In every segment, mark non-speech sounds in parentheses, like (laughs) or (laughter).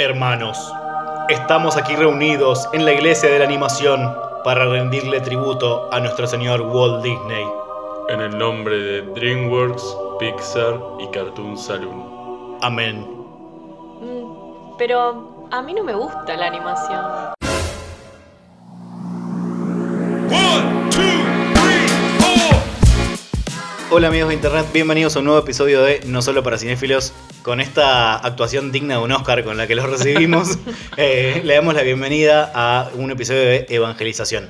Hermanos, estamos aquí reunidos en la iglesia de la animación para rendirle tributo a nuestro señor Walt Disney. En el nombre de DreamWorks, Pixar y Cartoon Saloon. Amén. Mm, Pero a mí no me gusta la animación. Hola amigos de internet, bienvenidos a un nuevo episodio de No Solo para Cinéfilos. Con esta actuación digna de un Oscar con la que los recibimos, (laughs) eh, le damos la bienvenida a un episodio de evangelización.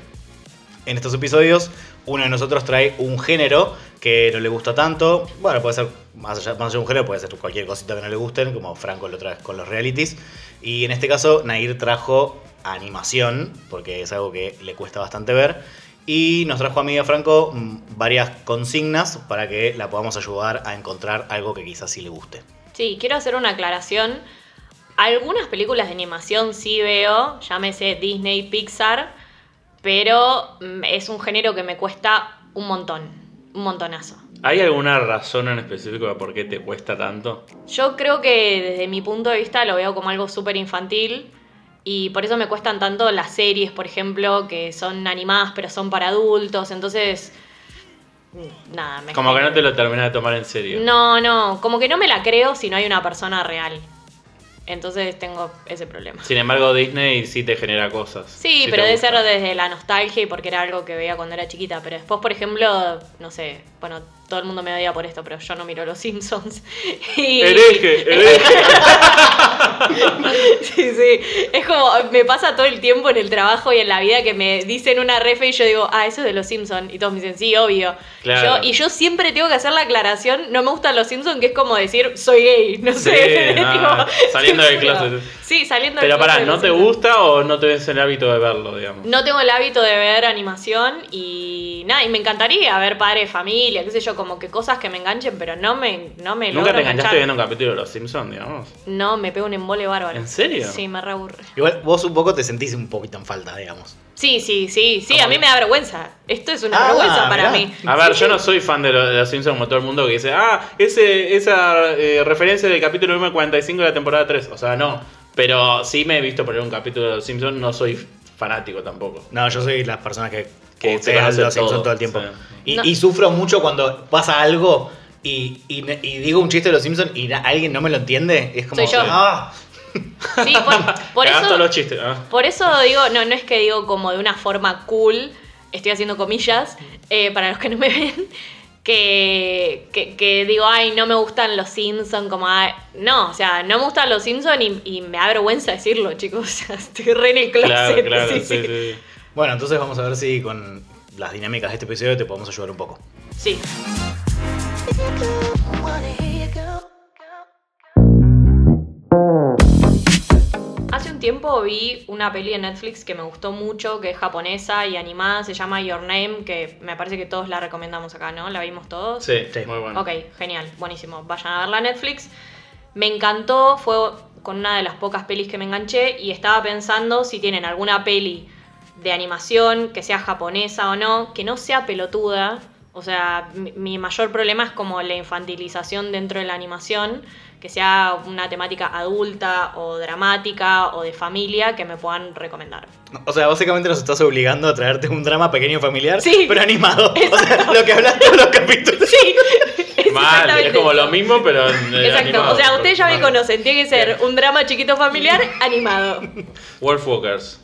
En estos episodios, uno de nosotros trae un género que no le gusta tanto. Bueno, puede ser más allá, más allá de un género, puede ser cualquier cosita que no le gusten, como Franco lo trae con los realities. Y en este caso, Nair trajo animación, porque es algo que le cuesta bastante ver. Y nos trajo a a Franco mm, varias consignas para que la podamos ayudar a encontrar algo que quizás sí le guste. Sí, quiero hacer una aclaración. Algunas películas de animación sí veo, llámese Disney, Pixar, pero mm, es un género que me cuesta un montón, un montonazo. ¿Hay alguna razón en específico de por qué te cuesta tanto? Yo creo que desde mi punto de vista lo veo como algo súper infantil y por eso me cuestan tanto las series, por ejemplo, que son animadas pero son para adultos, entonces... mm, Nada, me Como que no te lo terminas de tomar en serio. No, no, como que no me la creo si no hay una persona real. Entonces tengo ese problema. Sin embargo, Disney sí te genera cosas. Sí, pero debe gusta. ser desde la nostalgia y porque era algo que veía cuando era chiquita. Pero después, por ejemplo, no sé, bueno, todo el mundo me odia por esto, pero yo no miro Los Simpsons. (laughs) Y... Hereje, hereje. (laughs) (laughs) sí, sí. Es como, me pasa todo el tiempo en el trabajo y en la vida que me dicen una refe y yo digo, ah, eso es de Los Simpsons. Y todos me dicen, sí, obvio. Claro. Yo- y yo siempre tengo que hacer la aclaración, no me gustan Los Simpsons, que es como decir, soy gay, (laughs) no Sí, (laughs) sé. Tipo, saliendo del siempre- closet. Sí, saliendo del Pero pará, de ¿no te Simpsons. gusta o no te ves el hábito de verlo, digamos? No tengo el hábito de ver animación y nada, y me encantaría ver padre de familia, qué sé yo, como que cosas que me enganchen, pero no me, no me ¿Nunca te enganchaste viendo un capítulo de Los Simpsons, digamos? No, me pego un embole bárbaro. ¿En serio? Sí, me reaburre. Igual vos un poco te sentís un poquito en falta, digamos. Sí, sí, sí, sí, ¿Cómo a mí me da vergüenza. Esto es una Ah, vergüenza para mirá. mí. A ver, Sí, yo sí. no soy fan de, lo- de Los Simpsons como todo el mundo que dice, ah, ese, esa eh, referencia del capítulo número 45 de la temporada 3. O sea, no. Pero sí me he visto poner un capítulo de Los Simpsons, no soy fanático tampoco. No, yo soy las personas que, Que se los Simpsons todo, todo el tiempo. sí. Y, No. y sufro mucho cuando pasa algo y, y- y digo un chiste de los Simpsons y na- alguien no me lo entiende. Es como. Soy yo. "Ah". (laughs) Sí, por, por Cagás eso, todos los chistes. ¿ah? por eso digo, no, no es que digo como de una forma cool, estoy haciendo comillas, eh, para los que no me ven, que, que, que digo, ay, no me gustan los Simpsons, como, ay, no, o sea, no me gustan los Simpsons y, y me da vergüenza decirlo, chicos, (laughs) o sea, estoy re en el closet. Claro, claro, sí, sí, sí. sí. Bueno, entonces vamos a ver si con las dinámicas de este episodio te podemos ayudar un poco. Sí. Hace un tiempo vi una peli en Netflix que me gustó mucho, que es japonesa y animada, se llama Your Name, que me parece que todos la recomendamos acá, ¿no? ¿La vimos todos? Sí, Sí. muy bueno. Ok, genial, buenísimo. Vayan a verla a Netflix. Me encantó, fue con una de las pocas pelis que me enganché y estaba pensando si tienen alguna peli de animación que sea japonesa o no, que no sea pelotuda. O sea, mi, mi mayor problema es como la infantilización dentro de la animación, que sea una temática adulta o dramática o de familia que me puedan recomendar. O sea, básicamente nos estás obligando a traerte un drama pequeño familiar, Sí. pero animado. (laughs) O sea, lo que hablas todos los capítulos. Sí, es Mal, es exactamente como lo mismo, pero. eh, Exacto, animado. o sea, ustedes ya me conocen, tiene que ser un drama chiquito familiar animado. Wolf Walkers,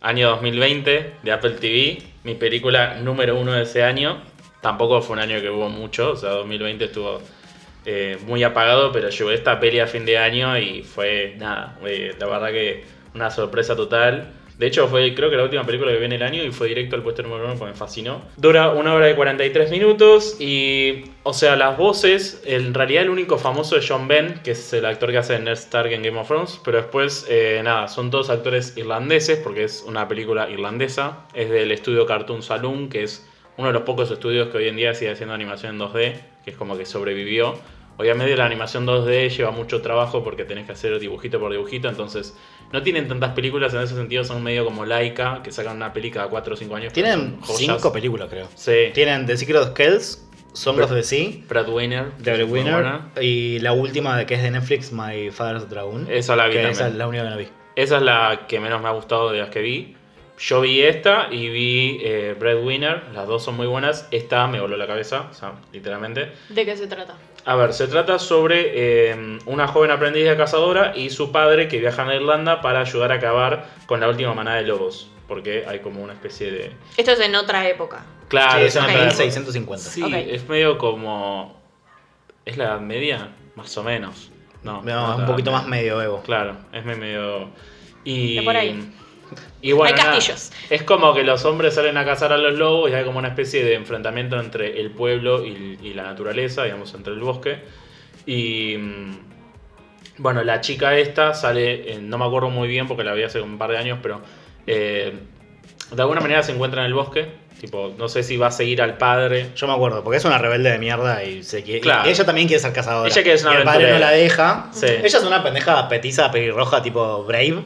año 2020, de Apple TV, mi película número uno de ese año. Tampoco fue un año que hubo mucho, o sea, 2020 estuvo eh, muy apagado, pero llegó esta peli a fin de año y fue nada, eh, la verdad que una sorpresa total. De hecho, fue creo que la última película que vi en el año y fue directo al puesto número uno porque me fascinó. Dura una hora y 43 minutos y, o sea, las voces, en realidad el único famoso es John Ben, que es el actor que hace Ned Stark en Game of Thrones, pero después, eh, nada, son todos actores irlandeses porque es una película irlandesa. Es del estudio Cartoon Saloon, que es uno de los pocos estudios que hoy en día sigue haciendo animación en 2D, que es como que sobrevivió. Obviamente la animación 2D lleva mucho trabajo porque tenés que hacer dibujito por dibujito, entonces no tienen tantas películas en ese sentido, son medio como Laika, que sacan una peli cada 4 o 5 años. Tienen son joyas. cinco películas, creo. Sí. Tienen The Secret of Kells, Song of the Sea, Breadwinner. The Winner y la última que es de Netflix, My Father's Dragon. Esa la vi que también. esa es la única que no vi. Esa es la que menos me ha gustado de las que vi. Yo vi esta y vi eh, Breadwinner, las dos son muy buenas. Esta me voló la cabeza, o sea, literalmente. ¿De qué se trata? A ver, se trata sobre eh, una joven aprendiz de cazadora y su padre que viajan a Irlanda para ayudar a acabar con la última manada de lobos. Porque hay como una especie de. Esto es en otra época. Claro, Sí, es una ok. película de 650. Sí, es medio como. ¿Es la Edad Media? Más o menos. No, No, no es un poquito más medio Evo. Claro, es medio. Y. De por ahí. Y bueno, Hay nada, castillos. es como que los hombres salen a cazar a los lobos y hay como una especie de enfrentamiento entre el pueblo y, y la naturaleza, digamos, entre el bosque. Y. mm, Bueno, la chica esta sale, eh, no me acuerdo muy bien porque la vi hace un par de años, pero eh, de alguna manera se encuentra en el bosque. Tipo, no sé si va a seguir al padre. Yo me acuerdo, porque es una rebelde de mierda y, se quiere, y Claro. ella también quiere ser cazadora. Ella quiere ser una y el padre no la deja. Sí. Ella es una pendeja petiza, pelirroja, tipo Brave.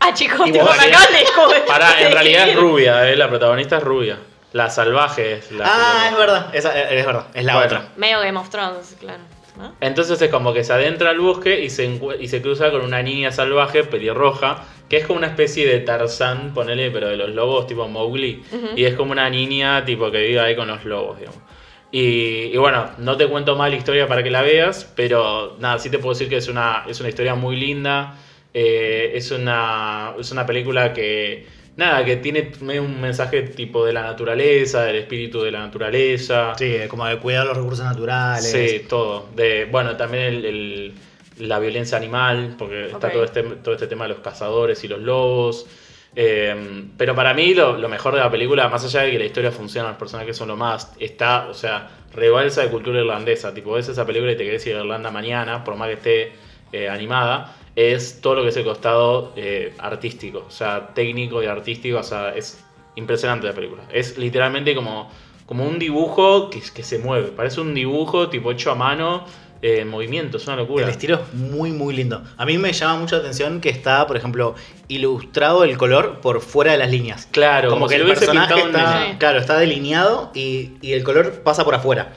Ah, chicos, acaban de. Para, en realidad es rubia, eh, la protagonista es rubia. La salvaje es la ah, es verdad. Esa, es verdad. Es la Bueno. otra. Medio Game of Thrones, claro. ¿no? Entonces es como que se adentra al bosque y se, y se cruza con una niña salvaje pelirroja, que es como una especie de Tarzán, ponele, pero de los lobos tipo Mowgli. Y es como una niña tipo que vive ahí con los lobos, digamos. Y, y bueno, no te cuento más la historia para que la veas, pero nada, sí te puedo decir que es una, es una historia muy linda. Eh, es, una, es una película que, nada, que tiene un mensaje tipo de la naturaleza, del espíritu de la naturaleza. Sí, como de cuidar los recursos naturales. Sí, todo. De, bueno, también el, el- la violencia animal, porque está todo este, todo este tema de los cazadores y los lobos. Eh, pero para mí lo, lo mejor de la película, más allá de que la historia funciona, los personajes son lo más, está, o sea, rebalsa de cultura irlandesa. Tipo, ves esa película y te querés ir a Irlanda mañana, por más que esté eh, animada, es todo lo que es el costado eh, artístico, o sea, técnico y artístico, o sea, es impresionante la película. Es literalmente como, como un dibujo que, que se mueve, parece un dibujo tipo hecho a mano, eh, en movimiento, es una locura. El estilo es muy, muy lindo. A mí me llama mucho la atención que está, por ejemplo, ilustrado el color por fuera de las líneas. Claro, como, como que si el personaje está, claro, está delineado y, y el color pasa por afuera.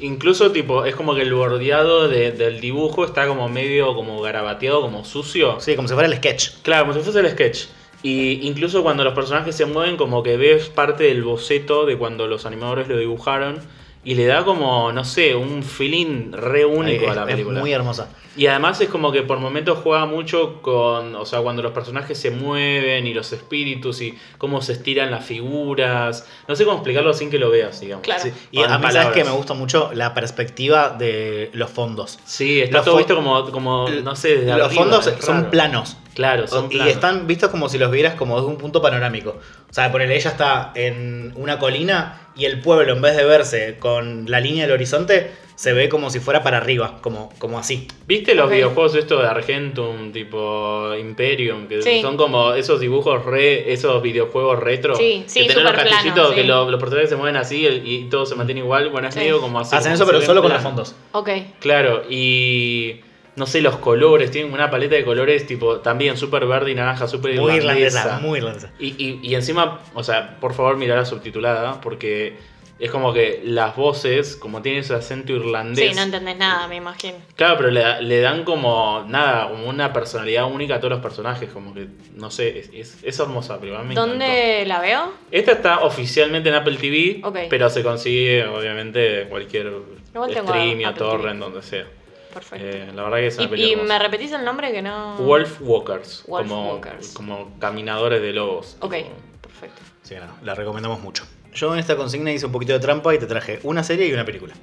Incluso tipo, es como que el bordeado de- del dibujo está como medio como garabateado, como sucio. Sí, como si fuera el sketch. Claro, como si fuese el sketch. Y incluso cuando los personajes se mueven, como que ves parte del boceto de cuando los animadores lo dibujaron. Y le da como, no sé, un feeling re único Es- a la es película. muy hermosa. Y además es como que por momentos juega mucho con, o sea, cuando los personajes se mueven y los espíritus y cómo se estiran las figuras. No sé cómo explicarlo sin que lo veas, digamos. Claro. Sí, Y a mí, ¿sabes que Me gusta mucho la perspectiva de los fondos. Sí, está Los todo visto como, como no sé, desde los arriba, fondos son raro. planos. Claro, son y planos. están vistos como si los vieras como desde un punto panorámico. O sea, ponele, ella está en una colina y el pueblo, en vez de verse con la línea del horizonte, se ve como si fuera para arriba, como, como así. ¿Viste los videojuegos estos de Argentum, tipo Imperium? Que Sí. son como esos dibujos re, esos videojuegos retro. Sí, sí, que tienen los castillitos que sí. lo- los personajes se mueven así y, y todo se mantiene igual. Bueno, es Sí. medio como así. Hacen como eso, pero solo con los fondos. Ok. Claro, y no sé, los colores, tienen una paleta de colores tipo también súper verde y naranja, súper Muy irlandesa. irlandesa, muy irlandesa. Y, y- y encima, o sea, por favor mirá la subtitulada, porque es como que las voces, como tienen ese acento irlandés. Sí, no entendés nada, me imagino. Claro, pero le, le dan como, nada, como una personalidad única a todos los personajes, como que, no sé, es, es, es hermosa, pero a mí me encantó. ¿Dónde la veo? Esta está oficialmente en Apple TV, pero se consigue obviamente en cualquier Igual tengo stream o torrent, donde sea. Perfecto. Eh, la verdad que es una y, película y hermosa. me repetís el nombre que no. Wolf Walkers, Wolf como, Walkers. como caminadores de lobos. Ok, perfecto. Sí, no, la recomendamos mucho. Yo en esta consigna hice un poquito de trampa y te traje una serie y una película.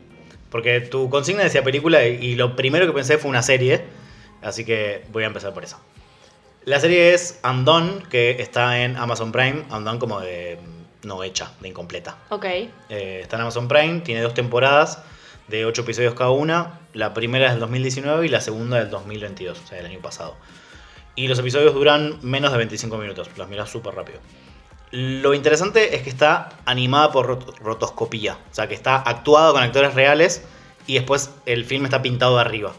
Porque tu consigna decía película y, lo primero que pensé fue una serie, así que voy a empezar por eso. La serie es Undone, que está en Amazon Prime, Undone como de mm, no hecha, de incompleta. Ok. Eh, está en Amazon Prime, tiene dos temporadas de ocho episodios cada una. La primera es del 2019 y la segunda del 2022, o sea, del año pasado. Y los episodios duran menos de 25 minutos, los miras súper rápido. Lo interesante es que está animada por rot- rotoscopía, o sea, que está actuado con actores reales y después el film está pintado de arriba.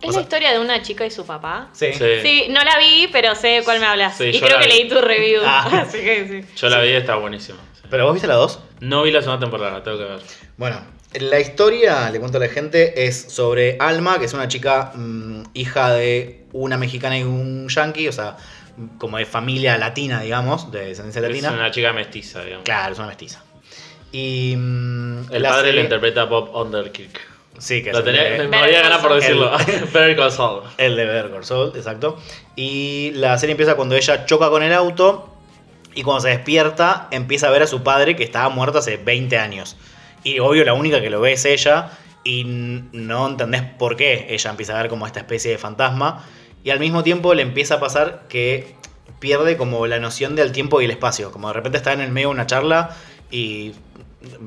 ¿Es O sea- la historia de una chica y su papá? Sí. Sí. Sí, no la vi, pero sé de cuál me hablas. Sí, y creo que vi. leí tu review. (laughs) Ah. (laughs) Así que sí. Yo la vi, está buenísima. sí. ¿Pero vos viste la 2? No vi la segunda temporada, la tengo que ver. Bueno, La historia, le cuento a la gente, es sobre Alma, que es una chica mm, hija de una mexicana y un yankee, o sea, como de familia latina, digamos, de descendencia latina. Es una chica mestiza, digamos. Claro, es una mestiza. Y. mm, El padre serie- lo interpreta Bob Underkirk. Sí, que Lo tenía, de- me Call ganas por decirlo. (laughs) (laughs) Better Call Saul. El de Better Call Saul, exacto. Y la serie empieza cuando ella choca con el auto y cuando se despierta empieza a ver a su padre que estaba muerto hace 20 años. Y obvio la única que lo ve es ella y no entendés por qué ella empieza a ver como esta especie de fantasma. Y al mismo tiempo le empieza a pasar que pierde como la noción del tiempo y el espacio. Como de repente está en el medio de una charla y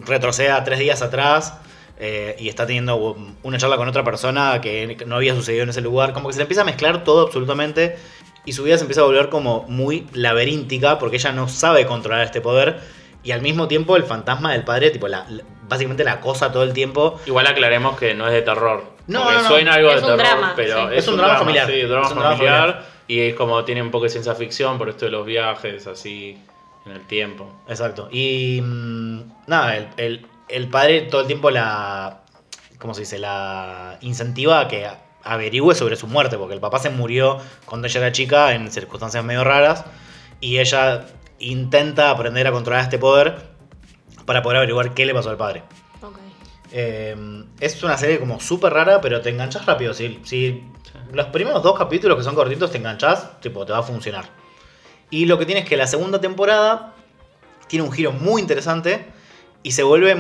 retrocede tres días atrás eh, y está teniendo una charla con otra persona que no había sucedido en ese lugar. Como que se le empieza a mezclar todo absolutamente y su vida se empieza a volver como muy laberíntica porque ella no sabe controlar este poder y al mismo tiempo el fantasma del padre, tipo, la, la- básicamente la acosa todo el tiempo. Igual aclaremos que no es de terror. No, no, no. suena algo Es de un terror, drama, pero sí. es, un drama familiar. Sí, drama Es un drama familiar. familiar. Y es como tiene un poco de ciencia ficción por esto de los viajes, así, en el tiempo. Exacto. Y mm, nada, el, el- el padre todo el tiempo la. ¿Cómo se dice? La incentiva a que averigüe sobre su muerte, porque el papá se murió cuando ella era chica en circunstancias medio raras y ella intenta aprender a controlar este poder para poder averiguar qué le pasó al padre. Eh, es una serie como súper rara, pero te enganchas rápido. Si, si los primeros dos capítulos que son cortitos te enganchas, tipo, te va a funcionar. Y lo que tiene es que la segunda temporada tiene un giro muy interesante y se vuelve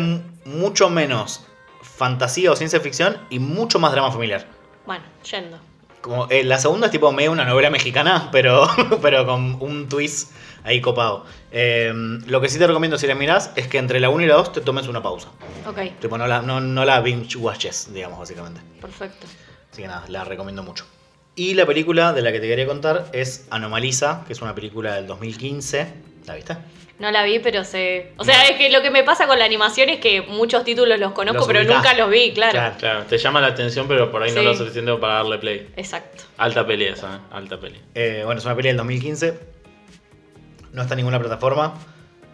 mucho menos fantasía o ciencia ficción y mucho más drama familiar. Bueno, yendo. Como, eh, la segunda es tipo medio una novela mexicana, (laughs) pero, pero con un twist ahí copado. Eh, lo que sí te recomiendo si la mirás es que entre la 1 y la 2 te tomes una pausa. Ok, Tipo, no la, no, no la binge watches, digamos, básicamente. perfecto. Así que nada, la recomiendo mucho. Y la película de la que te quería contar es Anomaliza, que es una película del 2015. ¿La viste? No la vi, pero sé. O sea, es que lo que me pasa con la animación es que muchos títulos los conozco, Los pero ubicás. nunca los vi, claro. Claro. Claro, te llama la atención, pero por ahí no Sí. lo suficiente para darle play. Exacto. Alta peli esa, ¿eh? alta peli. Eh, bueno, es una película del 2015. No está en ninguna plataforma.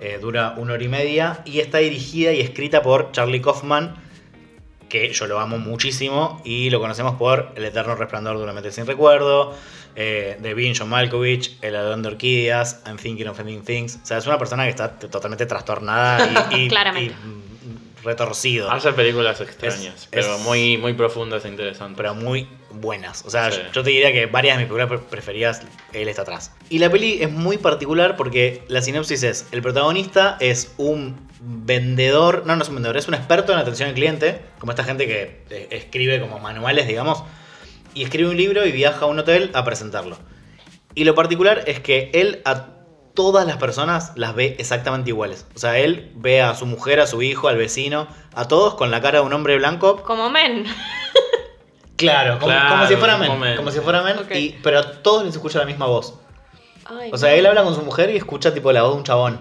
eh, dura una hora y media. Y está dirigida y escrita por Charlie Kaufman. Que yo lo amo muchísimo. Y lo conocemos por El Eterno Resplandor de una mente sin recuerdo. Eh, de Being John Malkovich. El Adón de Orquídeas. I'm Thinking of Ending Things. O sea, es una persona que está totalmente trastornada y, (laughs) y- Claramente. y, mm, retorcido. Hace películas extrañas, Es- pero es- muy, muy profundas e interesantes. pero muy buenas. O sea, Sí. yo te diría que varias de mis películas pre- preferidas, él está atrás. Y la peli es muy particular porque la sinopsis es, el protagonista es un vendedor, no, no es un vendedor, es un experto en atención al cliente, como esta gente que eh, escribe como manuales, digamos, y escribe un libro y viaja a un hotel a presentarlo. Y lo particular es que él a todas las personas las ve exactamente iguales. O sea, él ve a su mujer, a su hijo, al vecino, a todos con la cara de un hombre blanco, Como men. Claro, como, Claro, como si fuera men. como men. Como si fuera men, y, pero a todos les escucha la misma voz. Ay, O sea, no. él habla con su mujer y escucha tipo la voz de un chabón.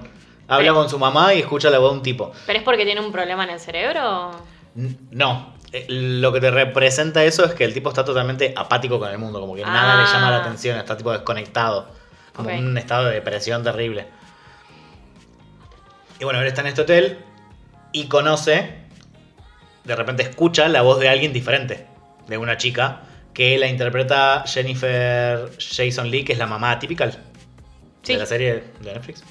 Habla Pero- con su mamá y escucha la voz de un tipo. ¿Pero es porque tiene un problema en el cerebro? No. Eh, Lo que te representa eso es que el tipo está totalmente apático con el mundo, como que nada le Ah. llama la atención, está tipo desconectado, como Ok. en un estado de depresión terrible. Y bueno, él está en este hotel y conoce, de repente escucha la voz de alguien diferente, de una chica, que la interpreta Jennifer Jason Lee, que es la mamá típica Sí. de la serie de Netflix.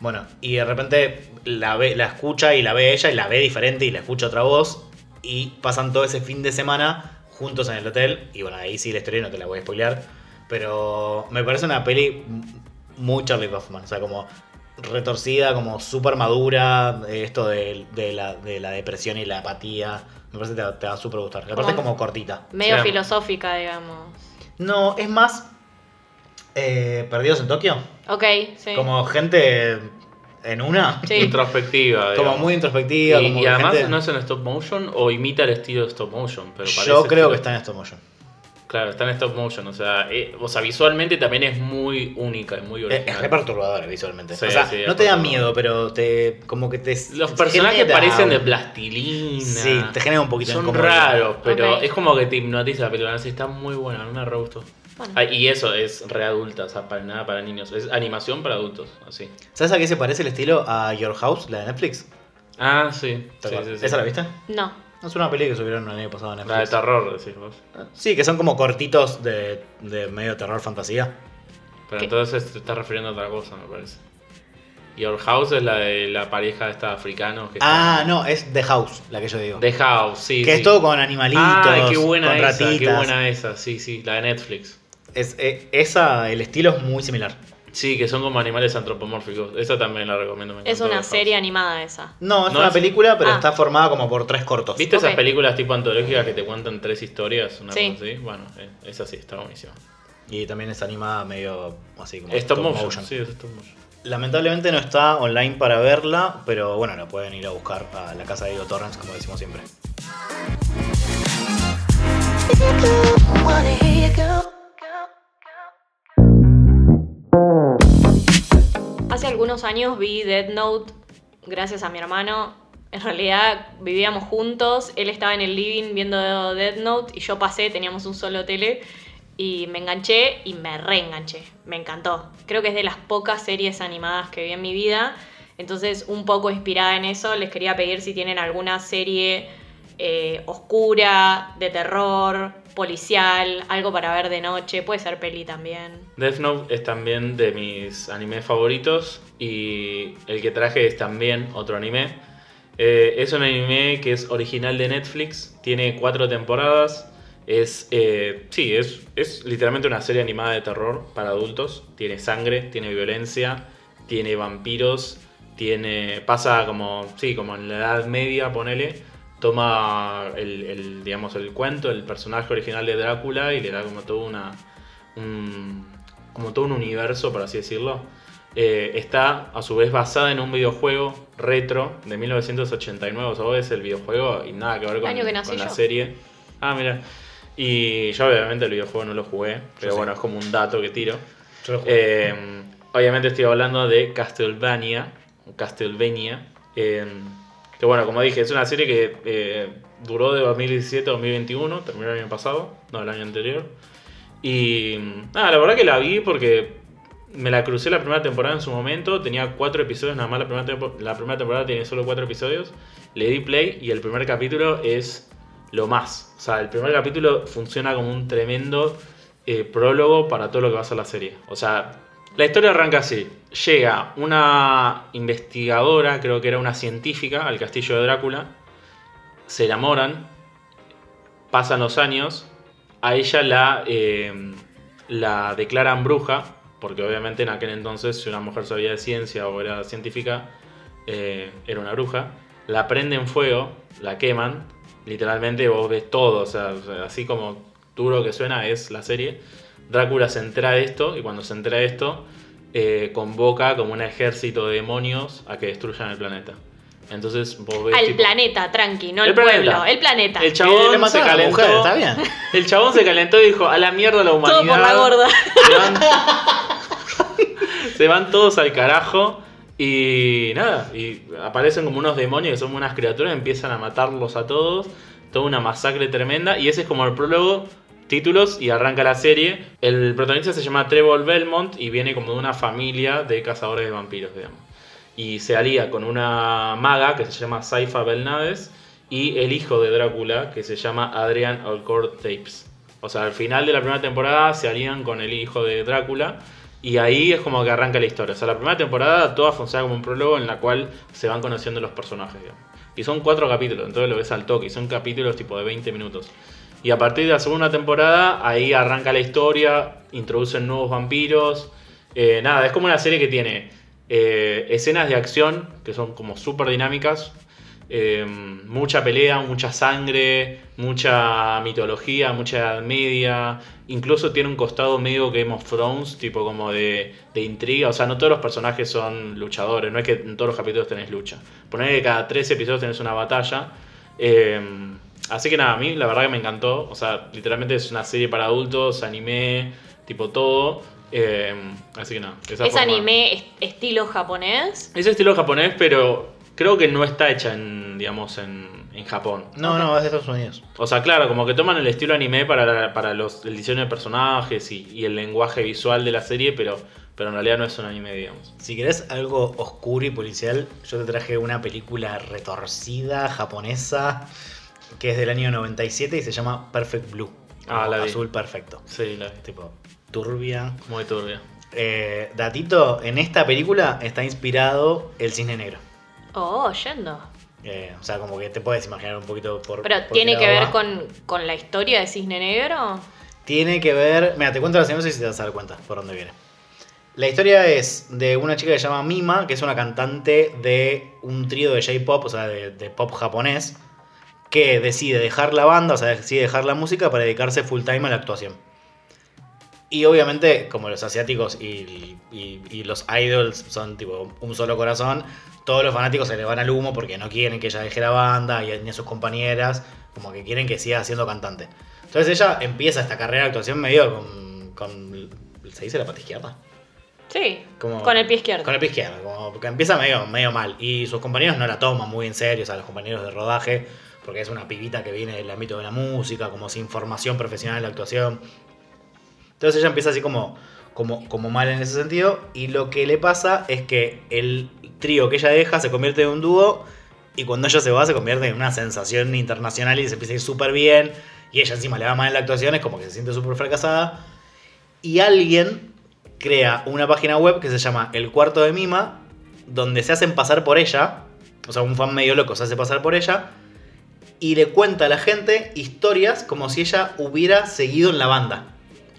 Bueno, y de repente la, ve, la escucha y la ve ella y la ve diferente y la escucha otra voz. Y pasan todo ese fin de semana juntos en el hotel. Y bueno, ahí sí la historia no te la voy a spoilear. Pero me parece una peli muy Charlie Kaufman. O sea, como retorcida, como súper madura. eh, Esto de, de la, de la depresión y la apatía. Me parece que te, va- te va a súper gustar. Aparte es Como- cortita. Medio filosófica, digamos. No, es más... eh, Perdidos en Tokio. Ok, sí. Como gente en una. Sí. Introspectiva. Como muy introspectiva. Y, como y que además gente- no es en stop motion o imita el estilo de stop motion. Pero parece Yo creo estilo- que está en stop motion. Claro, está en stop motion. O sea, eh, o sea, visualmente también es muy única y muy Es, original. es re perturbadora visualmente. Sí, o sea, sí, es no te da miedo, pero te. como que te. Los personajes genera- parecen de plastilina. Sí, te genera un poquito de Son raros, pero es como que te hipnotiza la película. Sí, está muy buena, a mí me re gustó. Bueno. Ah, y eso es re adulta, o sea, para nada para niños. Es animación para adultos, así. ¿Sabes a qué se parece el estilo? A Your House, la de Netflix. Ah, sí. ¿Te sí, acuerdas? sí, sí. ¿Esa la viste? No. Es una peli que subieron el año pasado en La de Netflix. terror, decís vos. Sí, que son como cortitos de, de medio terror fantasía. Pero ¿Qué? entonces te estás refiriendo a otra cosa, me parece. Your House es la de la pareja esta africano que Ah, está- no, es The House, la que yo digo. The House, sí. que sí. es todo con animalitos, Ah, qué buena con esa, ratitas. qué buena esa, sí, sí, la de Netflix. Es, eh, esa, el estilo es muy similar. Sí, que son como animales antropomórficos. Esa también la recomiendo. me Es una serie animada esa. No, es No una es- película, pero Ah. está formada como por tres cortos. ¿Viste esas películas tipo antológicas que te cuentan tres historias? Una Sí. cosa así? Bueno, eh, esa sí, está buenísima. Y también es animada medio así como Stop motion. Sí, es stop motion. Lamentablemente no está online para verla, pero bueno, la pueden ir a buscar a la casa de Diego Torrens, como decimos siempre. Algunos años vi Dead Note gracias a mi hermano. En realidad vivíamos juntos, él estaba en el living viendo Dead Note y yo pasé, teníamos un solo tele y me enganché y me reenganché. Me encantó. Creo que es de las pocas series animadas que vi en mi vida. Entonces, un poco inspirada en eso, les quería pedir si tienen alguna serie eh, oscura, de terror, policial, algo para ver de noche. Puede ser peli también. Death Note es también de mis animes favoritos y el que traje es también otro anime. Eh, es un anime que es original de Netflix, tiene cuatro temporadas. Es, eh, sí, es, es literalmente una serie animada de terror para adultos. Tiene sangre, tiene violencia, tiene vampiros, tiene pasa como, sí, como en la Edad Media, ponele. Toma el, el, digamos, el cuento, el personaje original de Drácula y le da como todo una, un- como todo un universo, por así decirlo. Eh, está a su vez basada en un videojuego retro de 1989. O sea, vos ves el videojuego y nada que ver con, que la serie. Ah, mira. Y yo obviamente el videojuego no lo jugué, pero sí. bueno, es como un dato que tiro. Yo lo jugué. Eh, obviamente estoy hablando de Castlevania. Castlevania. eh, que bueno, como dije, es una serie que eh, duró de 2017 a 2021. Terminó el año pasado, no el año anterior. Y nada, la verdad que la vi porque me la crucé la primera temporada en su momento. Tenía cuatro episodios, nada más la primera, temporada tiene solo cuatro episodios. Le di play y el primer capítulo es lo más. O sea, el primer capítulo funciona como un tremendo eh, prólogo para todo lo que va a ser la serie. O sea, la historia arranca así. Llega una investigadora, creo que era una científica, al castillo de Drácula. Se enamoran. Pasan los años. A ella la, eh, la declaran bruja. Porque obviamente en aquel entonces, si una mujer sabía de ciencia o era científica, eh, era una bruja. La prenden fuego, la queman. Literalmente vos ves todo. O sea, así como duro que suena es la serie. Drácula se entera de esto y cuando se entera de esto eh, convoca como un ejército de demonios a que destruyan el planeta. Entonces vos ves... Al tipo- planeta, tranqui, no el, El planeta. pueblo, el planeta. El chabón le se calentó. mujer, está bien. El chabón se calentó y dijo, a la mierda la humanidad. Todo por la gorda. Se van, (laughs) se van todos al carajo y nada, y aparecen como unos demonios que son unas criaturas, empiezan a matarlos a todos, toda una masacre tremenda y ese es como el prólogo, títulos y arranca la serie. El protagonista se llama Trevor Belmont y viene como de una familia de cazadores de vampiros, digamos. Y se alía con una maga que se llama Saifa Belnades y el hijo de Drácula que se llama Adrian Alcourt Tapes. O sea, al final de la primera temporada se alían con el hijo de Drácula y ahí es como que arranca la historia. O sea, la primera temporada toda funciona como un prólogo en la cual se van conociendo los personajes. digamos. Y son cuatro capítulos, entonces lo ves al toque. Y son capítulos tipo de 20 minutos. Y a partir de la segunda temporada, ahí arranca la historia, introducen nuevos vampiros. Eh, nada, es como una serie que tiene eh, escenas de acción que son como súper dinámicas. eh, mucha pelea, mucha sangre, mucha mitología, mucha edad media. Incluso tiene un costado medio Game of Thrones, tipo como de, de intriga. O sea, no todos los personajes son luchadores, no es que en todos los capítulos tenés lucha. Poner que cada tres episodios tenés una batalla. Así que nada, a mí la verdad que me encantó. O sea, literalmente es una serie para adultos, anime, tipo todo. Eh, así que nada. esa Es forma- anime est- estilo japonés. Es estilo japonés, pero creo que no está hecha en, digamos, en, en Japón. No, no, es de Estados Unidos. O sea, claro, como que toman el estilo anime para, para los, el diseño de personajes y, y el lenguaje visual de la serie, pero pero en realidad no es un anime, digamos. Si querés algo oscuro y policial, yo te traje una película retorcida japonesa que es del año 97 y se llama Perfect Blue. Ah, la vi. Azul perfecto. Sí, la vi. Tipo, turbia. Muy turbia. Eh, datito, en esta película está inspirado el cisne negro. Oh, yendo. Eh, o sea, como que te puedes imaginar un poquito por. Pero por tiene que ver con, con la historia de Cisne Negro. Tiene que ver. Mira, te cuento la sinopsis y te vas a dar cuenta por dónde viene. La historia es de una chica que se llama Mima, que es una cantante de un trío de J-pop, o sea, de, de pop japonés, que decide dejar la banda, o sea, decide dejar la música para dedicarse full time a la actuación. Y obviamente, como los asiáticos y, y- y los idols son tipo un solo corazón, todos los fanáticos se le van al humo porque no quieren que ella deje la banda y ni a sus compañeras, como que quieren que siga siendo cantante. Entonces ella empieza esta carrera de actuación medio con. con ¿Se dice la pata izquierda? Sí, Como- con el pie izquierdo. Con el pie izquierdo, como que empieza medio, medio mal. Y sus compañeros no la toman muy en serio, o sea, los compañeros de rodaje, porque es una pibita que viene del ámbito de la música, como sin formación profesional en la actuación. Entonces ella empieza así como, como, como mal en ese sentido. Y lo que le pasa es que el trío que ella deja se convierte en un dúo. Y cuando ella se va, se convierte en una sensación internacional y se empieza a ir súper bien. Y ella encima le va mal en la actuación, es como que se siente súper fracasada. Y alguien crea una página web que se llama El Cuarto de Mima, donde se hacen pasar por ella. O sea, un fan medio loco se hace pasar por ella. Y le cuenta a la gente historias como si ella hubiera seguido en la banda.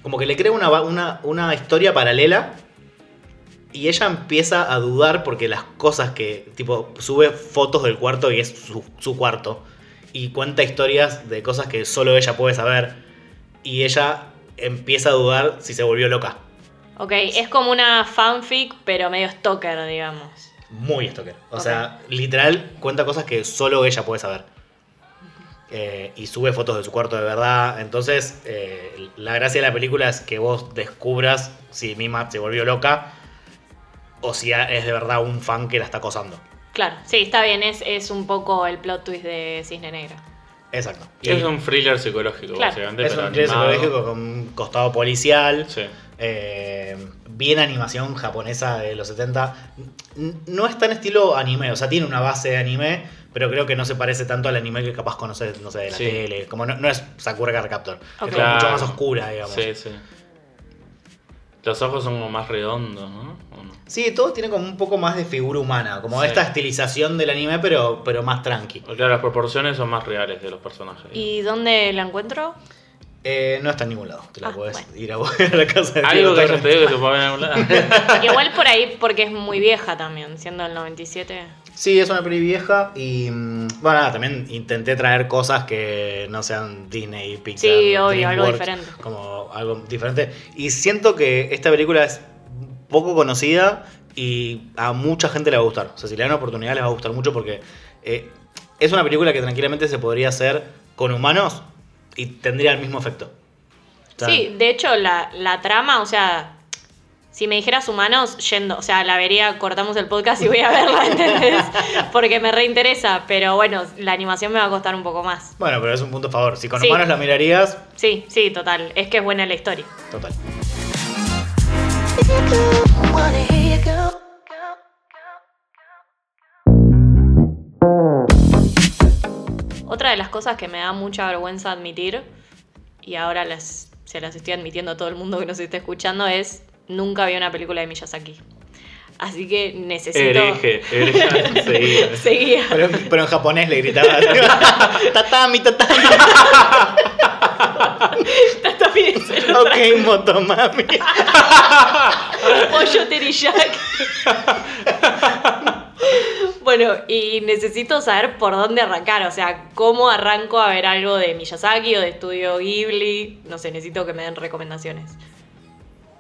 Como que le crea una, una, una historia paralela. Y ella empieza a dudar porque las cosas que. Tipo, sube fotos del cuarto y es su, su cuarto. Y cuenta historias de cosas que solo ella puede saber. Y ella empieza a dudar si se volvió loca. Ok, es como una fanfic, pero medio stalker, digamos. Muy stalker. O sea, literal cuenta cosas que solo ella puede saber. Eh, y sube fotos de su cuarto de verdad. Entonces, eh, la gracia de la película es que vos descubras si Mima se volvió loca o si es de verdad un fan que la está acosando. Claro, sí, está bien, es, es un poco el plot twist de Cisne Negro. Exacto. Y Es un thriller psicológico, Claro. básicamente. es pero un thriller animado. psicológico con un costado policial. Sí. Eh, bien animación japonesa de los 70. N- No es tan estilo anime, o sea, tiene una base de anime, pero creo que no se parece tanto al anime que capaz conoces, no sé, de la Sí. tele. Como no, no es Sakura Card Captor, Ok. es como Claro. mucho más oscura, digamos. Sí, sí. Los ojos son como más redondos, ¿no? ¿O no? Sí, todo tiene como un poco más de figura humana, como Sí. esta estilización del anime, pero, pero más tranqui. Claro, las proporciones son más reales de los personajes. ¿Y dónde la encuentro? Eh, no está en ningún lado, te la Ah, puedes bueno. ir a, (laughs) a la casa de Algo que hayas pedido que se pueda ver en algún lado. Igual por ahí, porque es muy vieja también, siendo el 97. Sí, es una peli vieja y mm, bueno, nada, también intenté traer cosas que no sean Disney, Pixar, Sí, obvio, algo diferente. como algo diferente. Y siento que esta película es poco conocida y a mucha gente le va a gustar. O sea, si le dan una oportunidad les va a gustar mucho porque eh, es una película que tranquilamente se podría hacer con humanos y tendría el mismo efecto. O sea, Sí, de hecho, la, la trama, o sea, si me dijeras humanos, yendo, o sea, la vería, cortamos el podcast y voy a verla, (laughs) ¿entendés? Porque me reinteresa, pero bueno, la animación me va a costar un pogo más. Bueno, pero es un punto a favor. Si con Sí. humanos la mirarías, Sí, sí, total, es que es buena la historia. total. Otra de las cosas que me da mucha vergüenza admitir, y ahora las, se las estoy admitiendo a todo el mundo que nos esté escuchando, es nunca vi una película de Miyazaki. Así que necesito... Hereje, hereje. (laughs) Sí. Seguía. Pero, pero en japonés le gritaba. (laughs) tatami, tatami. Está bien, se lo Ok, motomami. (laughs) pollo teriyaki. Bueno, y necesito saber por dónde arrancar, o sea, cómo arranco a ver algo de Miyazaki o de Estudio Ghibli. No sé, necesito que me den recomendaciones.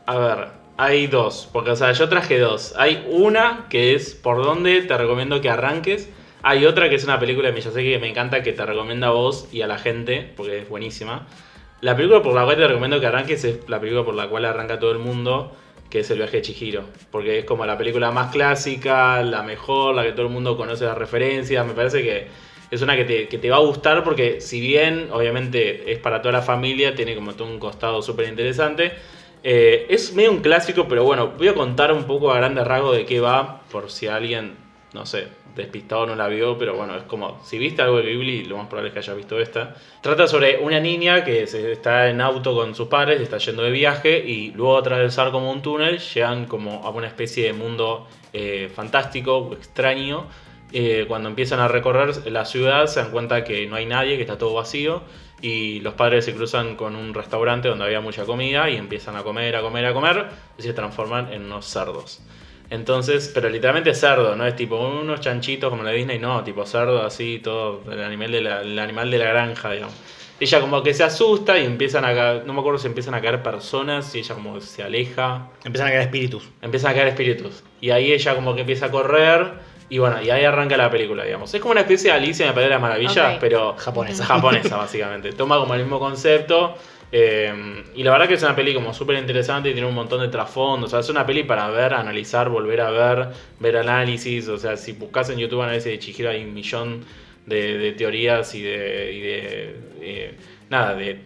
A ver, hay dos. Porque, o sea, yo traje dos. Hay una que es por dónde te recomiendo que arranques. Hay otra que es una película de Miyazaki que me encanta, que te recomienda a vos y a la gente, porque es buenísima. La película por la cual te recomiendo que arranques es la película por la cual arranca todo el mundo, que es El viaje de Chihiro. Porque es como la película más clásica, la mejor, la que todo el mundo conoce las referencias. Me parece que es una que te, va a gustar porque si bien obviamente es para toda la familia, tiene como todo un costado súper interesante. Eh, es medio un clásico, pero bueno, voy a contar un poco a grandes rasgos de qué va, por si alguien, no sé, despistado no la vio, pero bueno, es como, si viste algo de Ghibli, lo más probable es que haya visto esta. Trata sobre una niña que se está en auto con sus padres, está yendo de viaje y luego atravesar como un túnel, llegan como a una especie de mundo eh, fantástico, extraño. Eh, cuando empiezan a recorrer la ciudad se dan cuenta que no hay nadie, que está todo vacío y los padres se cruzan con un restaurante donde había mucha comida y empiezan a comer, a comer, a comer y se transforman en unos cerdos. Entonces, pero literalmente cerdo, no es tipo unos chanchitos como la Disney, no, tipo cerdo así, todo, el animal de la, el animal de la granja, digamos. Ella como que se asusta y empiezan a caer, no me acuerdo si empiezan a caer personas y ella como se aleja, Empiezan a caer espíritus. empiezan a caer espíritus. Y ahí ella como que empieza a correr y bueno, y ahí arranca la película, digamos. Es como una especie de Alicia en el País de las Maravillas, Ok. pero Japonesa. japonesa básicamente. Toma como el mismo concepto. Eh, y la verdad que es una peli como súper interesante y tiene un montón de trasfondos. O sea, es una peli para ver, analizar, volver a ver, ver análisis. O sea, si buscas en YouTube análisis de Chihiro hay un millón de, de teorías y de, y de, eh, nada, de,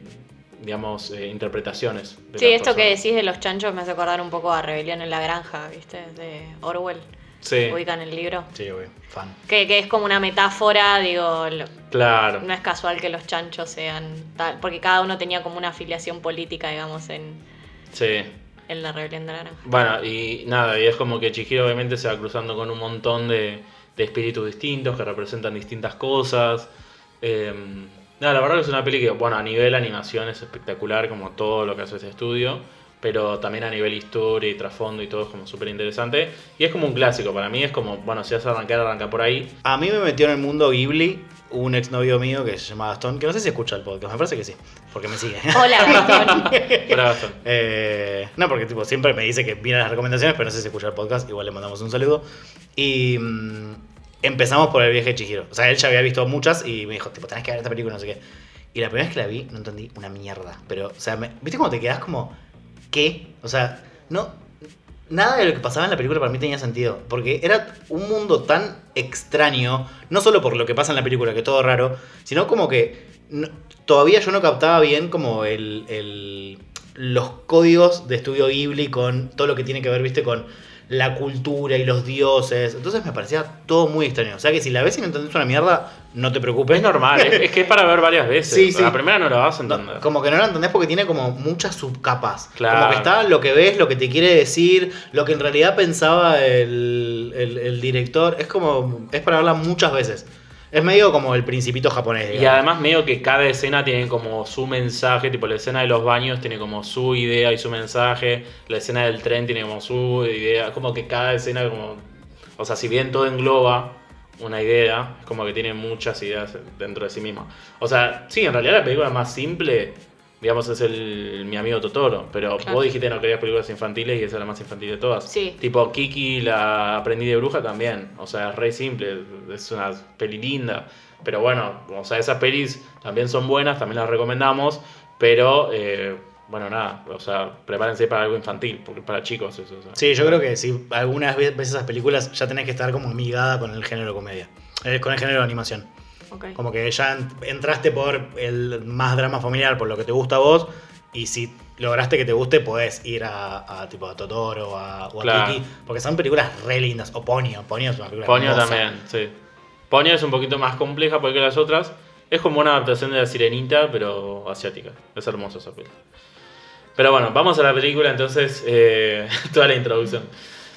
digamos, eh, interpretaciones. de Sí, esto que decís de los chanchos me hace acordar un poco a Rebelión en la Granja, ¿viste? De Orwell. Sí, Ubican el libro. Sí, güey, fan. Que, que es como una metáfora, digo, lo- claro. no es casual que los chanchos sean tal, porque cada uno tenía como una afiliación política, digamos, en, Sí. en la Rebelión de la Granja. Bueno, y nada, y es como que Chihiro obviamente se va cruzando con un montón de, de espíritus distintos que representan distintas cosas. Eh, nada, la verdad que es una peli que, bueno, a nivel animación es espectacular, como todo lo que hace ese estudio, pero también a nivel historia y trasfondo y todo es como súper interesante. Y es como un clásico, para mí es como, bueno, si vas a arrancar, arranca por ahí. A mí me metió en el mundo Ghibli un exnovio mío que se llama Gastón, que no sé si escucha el podcast, me parece que sí, porque me sigue. (laughs) Hola, Gastón. (laughs) Pero Gastón. Eh, no, porque tipo, siempre me dice que viene las recomendaciones, pero no sé si escucha el podcast, igual le mandamos un saludo. Y mm, empezamos por el viaje de Chihiro. O sea, él ya había visto muchas y me dijo, tipo, tenés que ver esta película, no sé qué. Y la primera vez que la vi, no entendí una mierda. Pero, o sea, me- ¿viste cómo te quedas como, ¿qué? O sea, no. Nada de lo que pasaba en la película para mí tenía sentido. Porque era un mundo tan extraño, no solo por lo que pasa en la película, que todo raro, sino como que todavía yo no captaba bien como el, el- los códigos de estudio Ghibli con todo lo que tiene que ver, viste, con la cultura y los dioses. Entonces me parecía todo muy extraño. O sea que si la ves y no entendés una mierda, no te preocupes. Es normal, es, es que es para ver varias veces. Sí, sí. La primera no la vas a No, entender. como que no lo entendés porque tiene como muchas subcapas. Claro. Como que está lo que ves, lo que te quiere decir, lo que en realidad pensaba el, el- el director. Es como. Es para verla muchas veces. Es medio como el principito japonés. Y digamos. además medio que cada escena tiene como su mensaje, tipo la escena de los baños tiene como su idea y su mensaje, la escena del tren tiene como su idea, como que cada escena como... O sea, si bien todo engloba una idea, es como que tiene muchas ideas dentro de sí misma. O sea, sí, en realidad la película más simple, digamos, es el Mi amigo Totoro, pero Claro. vos dijiste que no querías películas infantiles y esa es la más infantil de todas. Sí. Tipo Kiki, la aprendí de bruja también. O sea, es re simple, es una peli linda. Pero bueno, o sea, esas pelis también son buenas, también las recomendamos. Pero, eh, bueno, nada, o sea, prepárense para algo infantil, porque para chicos eso. o sea. Sí, yo creo que si algunas veces ves esas películas, ya tenés que estar como amigada con el género comedia. eh, con el género de animación. Ok. Como que ya en- entraste por el más drama familiar, por lo que te gusta a vos. Y si lograste que te guste, podés ir a, a tipo a Totoro a, o a Claro. Kiki. Porque son películas re lindas. O Ponyo. Ponyo es una película Ponyo hermosa. también, sí. Ponyo es un poquito más compleja porque las otras. Es como una adaptación de la sirenita, pero asiática. Es hermosa esa película. Pero bueno, vamos a la película entonces. eh, (laughs) toda la introducción.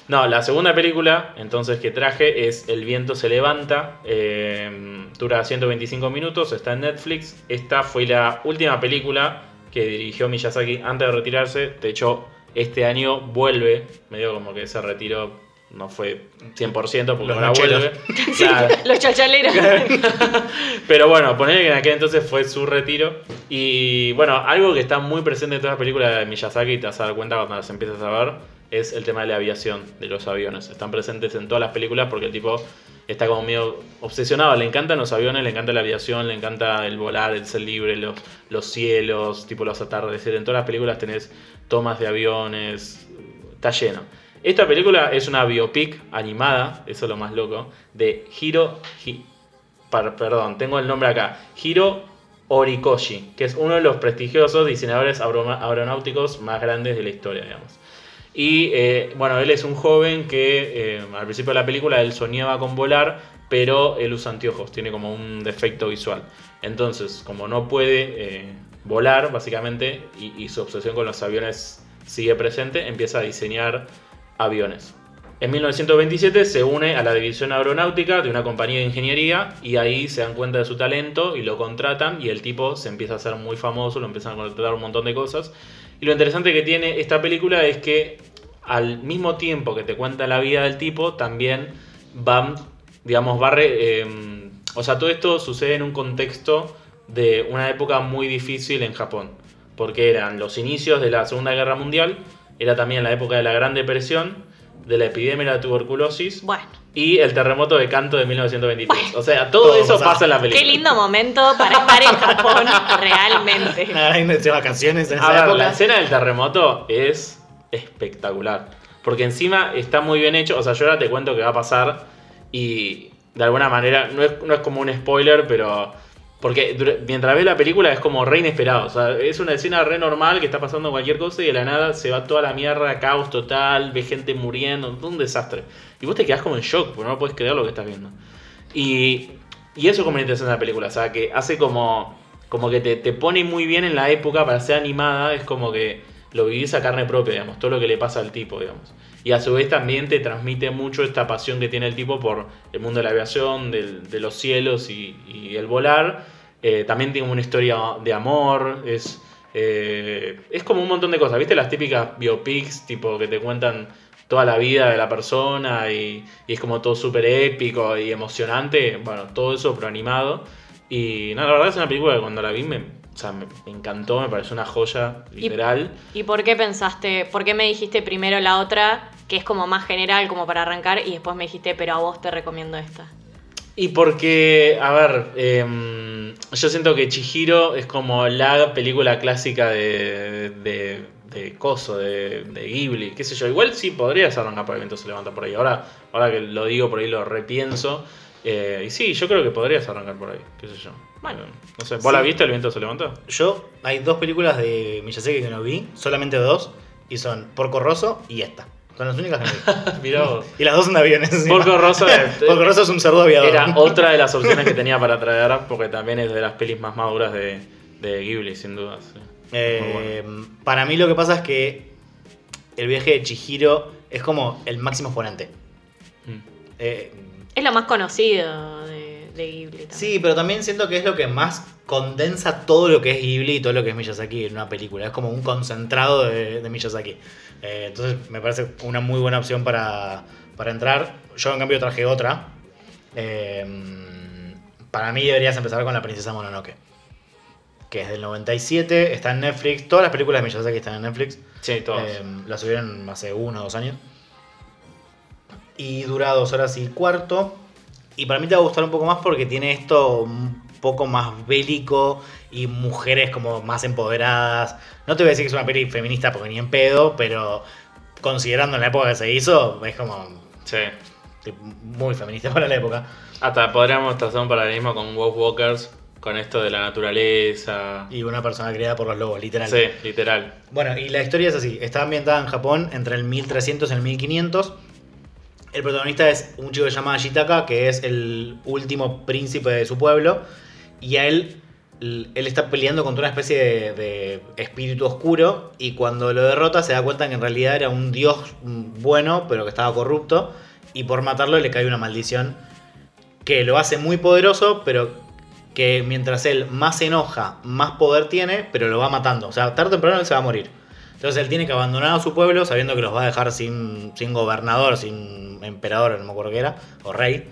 No, la segunda película entonces que traje es El viento se levanta. eh, dura 125 minutos, está en Netflix. Esta fue la última película que dirigió Miyazaki antes de retirarse. De hecho, este año vuelve. Medio como que ese retiro no fue 100% porque Los ahora nocheros. vuelve. (laughs) Claro. (laughs) Los chachaleros. (laughs) Pero bueno, poner que en aquel entonces fue su retiro. Y bueno, algo que está muy presente en todas las películas de Miyazaki, y te vas a dar cuenta cuando las empiezas a ver, es el tema de la aviación, de los aviones. Están presentes en todas las películas porque el tipo está como medio obsesionado. Le encantan los aviones, le encanta la aviación, le encanta el volar, el ser libre, los, los cielos, tipo los atardeceres. En todas las películas tenés tomas de aviones, está lleno. Esta película es una biopic animada, eso es lo más loco, de Hiro... Hi- perdón, tengo el nombre acá. Hiro Horikoshi, que es uno de los prestigiosos diseñadores aeronáuticos más grandes de la historia, digamos. Y eh, bueno, él es un joven que eh, al principio de la película él soñaba con volar, pero él usa anteojos, tiene como un defecto visual. Entonces, como no puede eh, volar, básicamente, y su obsesión con los aviones sigue presente, empieza a diseñar aviones. En 1927 se une a la división aeronáutica de una compañía de ingeniería y ahí se dan cuenta de su talento y lo contratan y el tipo se empieza a hacer muy famoso, lo empiezan a contratar un montón de cosas. Y lo interesante que tiene esta película es que al mismo tiempo que te cuenta la vida del tipo, también va, digamos, va re- eh, o sea, todo esto sucede en un contexto de una época muy difícil en Japón, porque eran los inicios de la Segunda Guerra Mundial, era también la época de la Gran Depresión, de la epidemia de la tuberculosis Bueno, y el terremoto de Kanto de 1923. Bueno. o sea, todo, Todo eso pasa en la película. qué lindo momento para estar en Japón, (laughs) realmente. (laughs) Hay vacaciones en A esa ver, época. la escena del terremoto es espectacular. Porque encima está muy bien hecho. O sea, yo ahora te cuento qué va a pasar. Y de alguna manera, no es, no es como un spoiler, pero. Porque mientras ves la película es como re inesperado. O sea, es una escena re normal que está pasando cualquier cosa y de la nada se va toda la mierda, caos total, ves gente muriendo, un desastre. Y vos te quedás como en shock, porque no puedes creer lo que estás viendo. Y, y eso es como interesante de la película, o sea, que hace como, como que te, te pone muy bien en la época para ser animada, es como que lo vivís a carne propia, digamos, todo lo que le pasa al tipo, digamos. Y a su vez también te transmite mucho esta pasión que tiene el tipo por el mundo de la aviación, del- de los cielos y el volar. Eh, también tiene una historia de amor, es, eh, es como un montón de cosas, ¿viste? Las típicas biopics, tipo que te cuentan toda la vida de la persona y, y es como todo súper épico y emocionante. Bueno, todo eso pero animado. Y nada, la verdad es una película que cuando la vi me, o sea, me, me encantó, me pareció una joya, literal. ¿Y por qué pensaste, por qué me dijiste primero la otra, que es como más general, como para arrancar, y después me dijiste, pero a vos te recomiendo esta? Y porque, a ver, em, yo siento que Chihiro es como la película clásica de, de, de Coso, de, de Ghibli, qué sé yo. Igual sí arrancar por el viento se levanta por ahí. Ahora, ahora que lo digo, por ahí lo repienso. Eh, y sí, yo creo que podrías arrancar por ahí, qué sé yo. Bueno. No sé, ¿vos la viste, el viento se levanta? Yo, hay dos películas de Miyazaki que no vi, solamente dos, y son Porco Rosso y esta. Son las únicas que. (laughs) Mirá vos. Y las dos son aviones. Porco Rosso es- (laughs) Porco Rosso es un cerdo aviador. Era otra de las opciones que tenía para traer, porque también es de las pelis más maduras de, de Ghibli, sin duda. sí. Eh, bueno. Para mí lo que pasa es que el viaje de Chihiro es como el máximo exponente. Mm. Eh, Es lo más conocido de, de Ghibli también. sí, pero también siento que es lo que más condensa todo lo que es Ghibli y todo lo que es Miyazaki en una película. Es como un concentrado de, de Miyazaki. Eh, entonces me parece una muy buena opción para, para entrar. Yo en cambio traje otra. Eh, para mí deberías empezar con La Princesa Mononoke. Que es del 97, está en Netflix. Todas las películas de Miyazaki están en Netflix. Sí, todos. Eh, la subieron hace uno o dos años. Y dura dos horas y cuarto. Y para mí te va a gustar un poco más porque tiene esto un poco más bélico y mujeres como más empoderadas. No te voy a decir que es una peli feminista porque ni en pedo, pero considerando la época que se hizo, es como sí. muy feminista (laughs) para la época. Hasta podríamos trazar un paralelismo con Wolf Walkers, con esto de la naturaleza. Y una persona criada por los lobos, literal. Sí, literal. Bueno, y la historia es así. Está ambientada en Japón entre el 1300 y el 1500. El protagonista es un chico que se que es el último príncipe de su pueblo. Y a él, él está peleando contra una especie de, de espíritu oscuro. Y cuando lo derrota se da cuenta que en realidad era un dios mm, bueno, pero que estaba corrupto. Y por matarlo le cae una maldición que lo hace muy poderoso, pero que mientras él más se enoja, más poder tiene, pero lo va matando. O sea, tarde o temprano él se va a morir. Entonces él tiene que abandonar a su pueblo sabiendo que los va a dejar sin, sin gobernador, sin emperador, no me acuerdo qué era, o rey.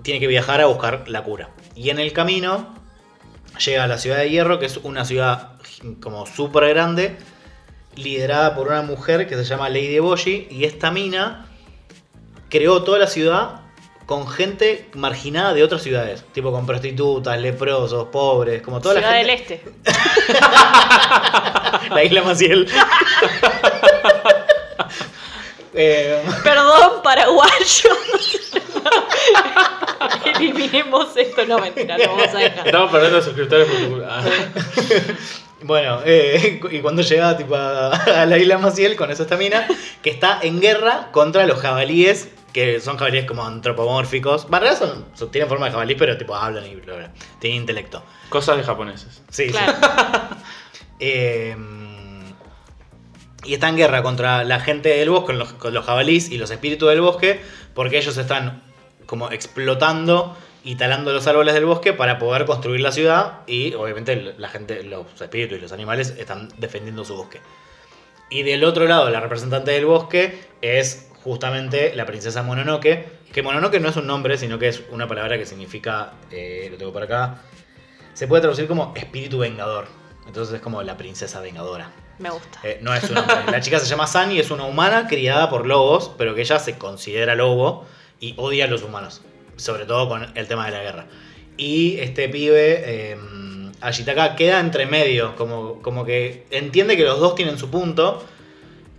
Tiene que viajar a buscar la cura. Y en el camino llega a la ciudad de Hierro, que es una ciudad como súper grande, liderada por una mujer que se llama Lady Eboshi. Y esta mina creó toda la ciudad con gente marginada de otras ciudades. Tipo con prostitutas, leprosos, pobres, como toda Ciudad la del gente. Este. (laughs) La isla Maciel. (laughs) Eh, Perdón, paraguayo. (laughs) Eliminemos esto, no mentira, lo vamos a dejar. Estamos perdiendo suscriptores por tu culpa. Bueno, eh, y cuando llega tipo, a, a la isla Maciel con esa estamina, que está en guerra contra los jabalíes, que son jabalíes como antropomórficos. Realidad son, son- tienen forma de jabalí, pero tipo hablan y bla, bla, tienen intelecto. Cosas de japoneses. Sí, sí. Claro. (laughs) Eh, y está en guerra contra la gente del bosque, con los, con los jabalís y los espíritus del bosque, porque ellos están como explotando y talando los árboles del bosque para poder construir la ciudad y obviamente la gente, los espíritus y los animales están defendiendo su bosque. Y del otro lado, la representante del bosque es justamente la princesa Mononoke, que Mononoke no es un nombre, sino que es una palabra que significa, eh, lo tengo por acá, se puede traducir como espíritu vengador. Entonces es como la princesa vengadora. Me gusta. Eh, no es nombre. La chica se llama Sunny, es una humana criada por lobos, pero que ella se considera lobo y odia a los humanos. Sobre todo con el tema de la guerra. Y este pibe, eh, Ashitaka, queda entre medio. Como, como que entiende que los dos tienen su punto.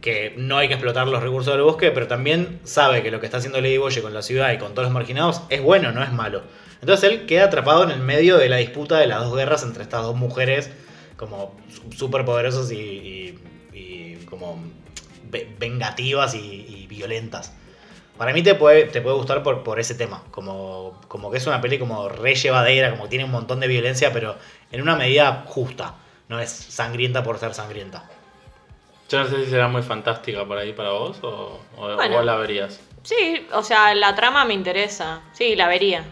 Que no hay que explotar los recursos del bosque, pero también sabe que lo que está haciendo Lady Boye con la ciudad y con todos los marginados es bueno, no es malo. Entonces él queda atrapado en el medio de la disputa de las dos guerras entre estas dos mujeres como súper poderosas y, como ve- vengativas y, violentas. Para mí te puede, te puede gustar por, por ese tema, como, como que es una peli como re llevadera, como que tiene un montón de violencia, pero en una medida justa, no es sangrienta por ser sangrienta. Yo no sé si será muy fantástica por ahí para vos o, o Bueno. vos la verías. Sí, o sea, la trama me interesa. Sí, la vería.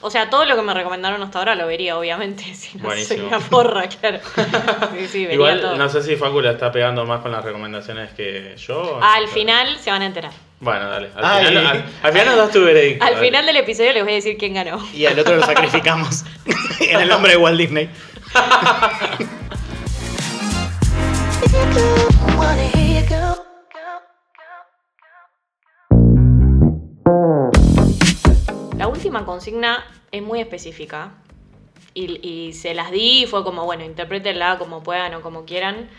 O sea, todo lo que me recomendaron hasta ahora lo vería, obviamente. (laughs) Si no soy Buenísimo. una porra, claro. (laughs) Sí, sí, vería Igual todo. no sé si Facu la está pegando más con las recomendaciones que yo. Al final se van a enterar. Bueno, dale. Al, Ay. final, al- al final nos das tu veredicto. Al dale. final del episodio les voy a decir quién ganó. Y al otro lo sacrificamos (laughs) en el nombre de Walt Disney. La última consigna es muy específica. Y, se las di y fue como, bueno, interprétenla como puedan o como quieran.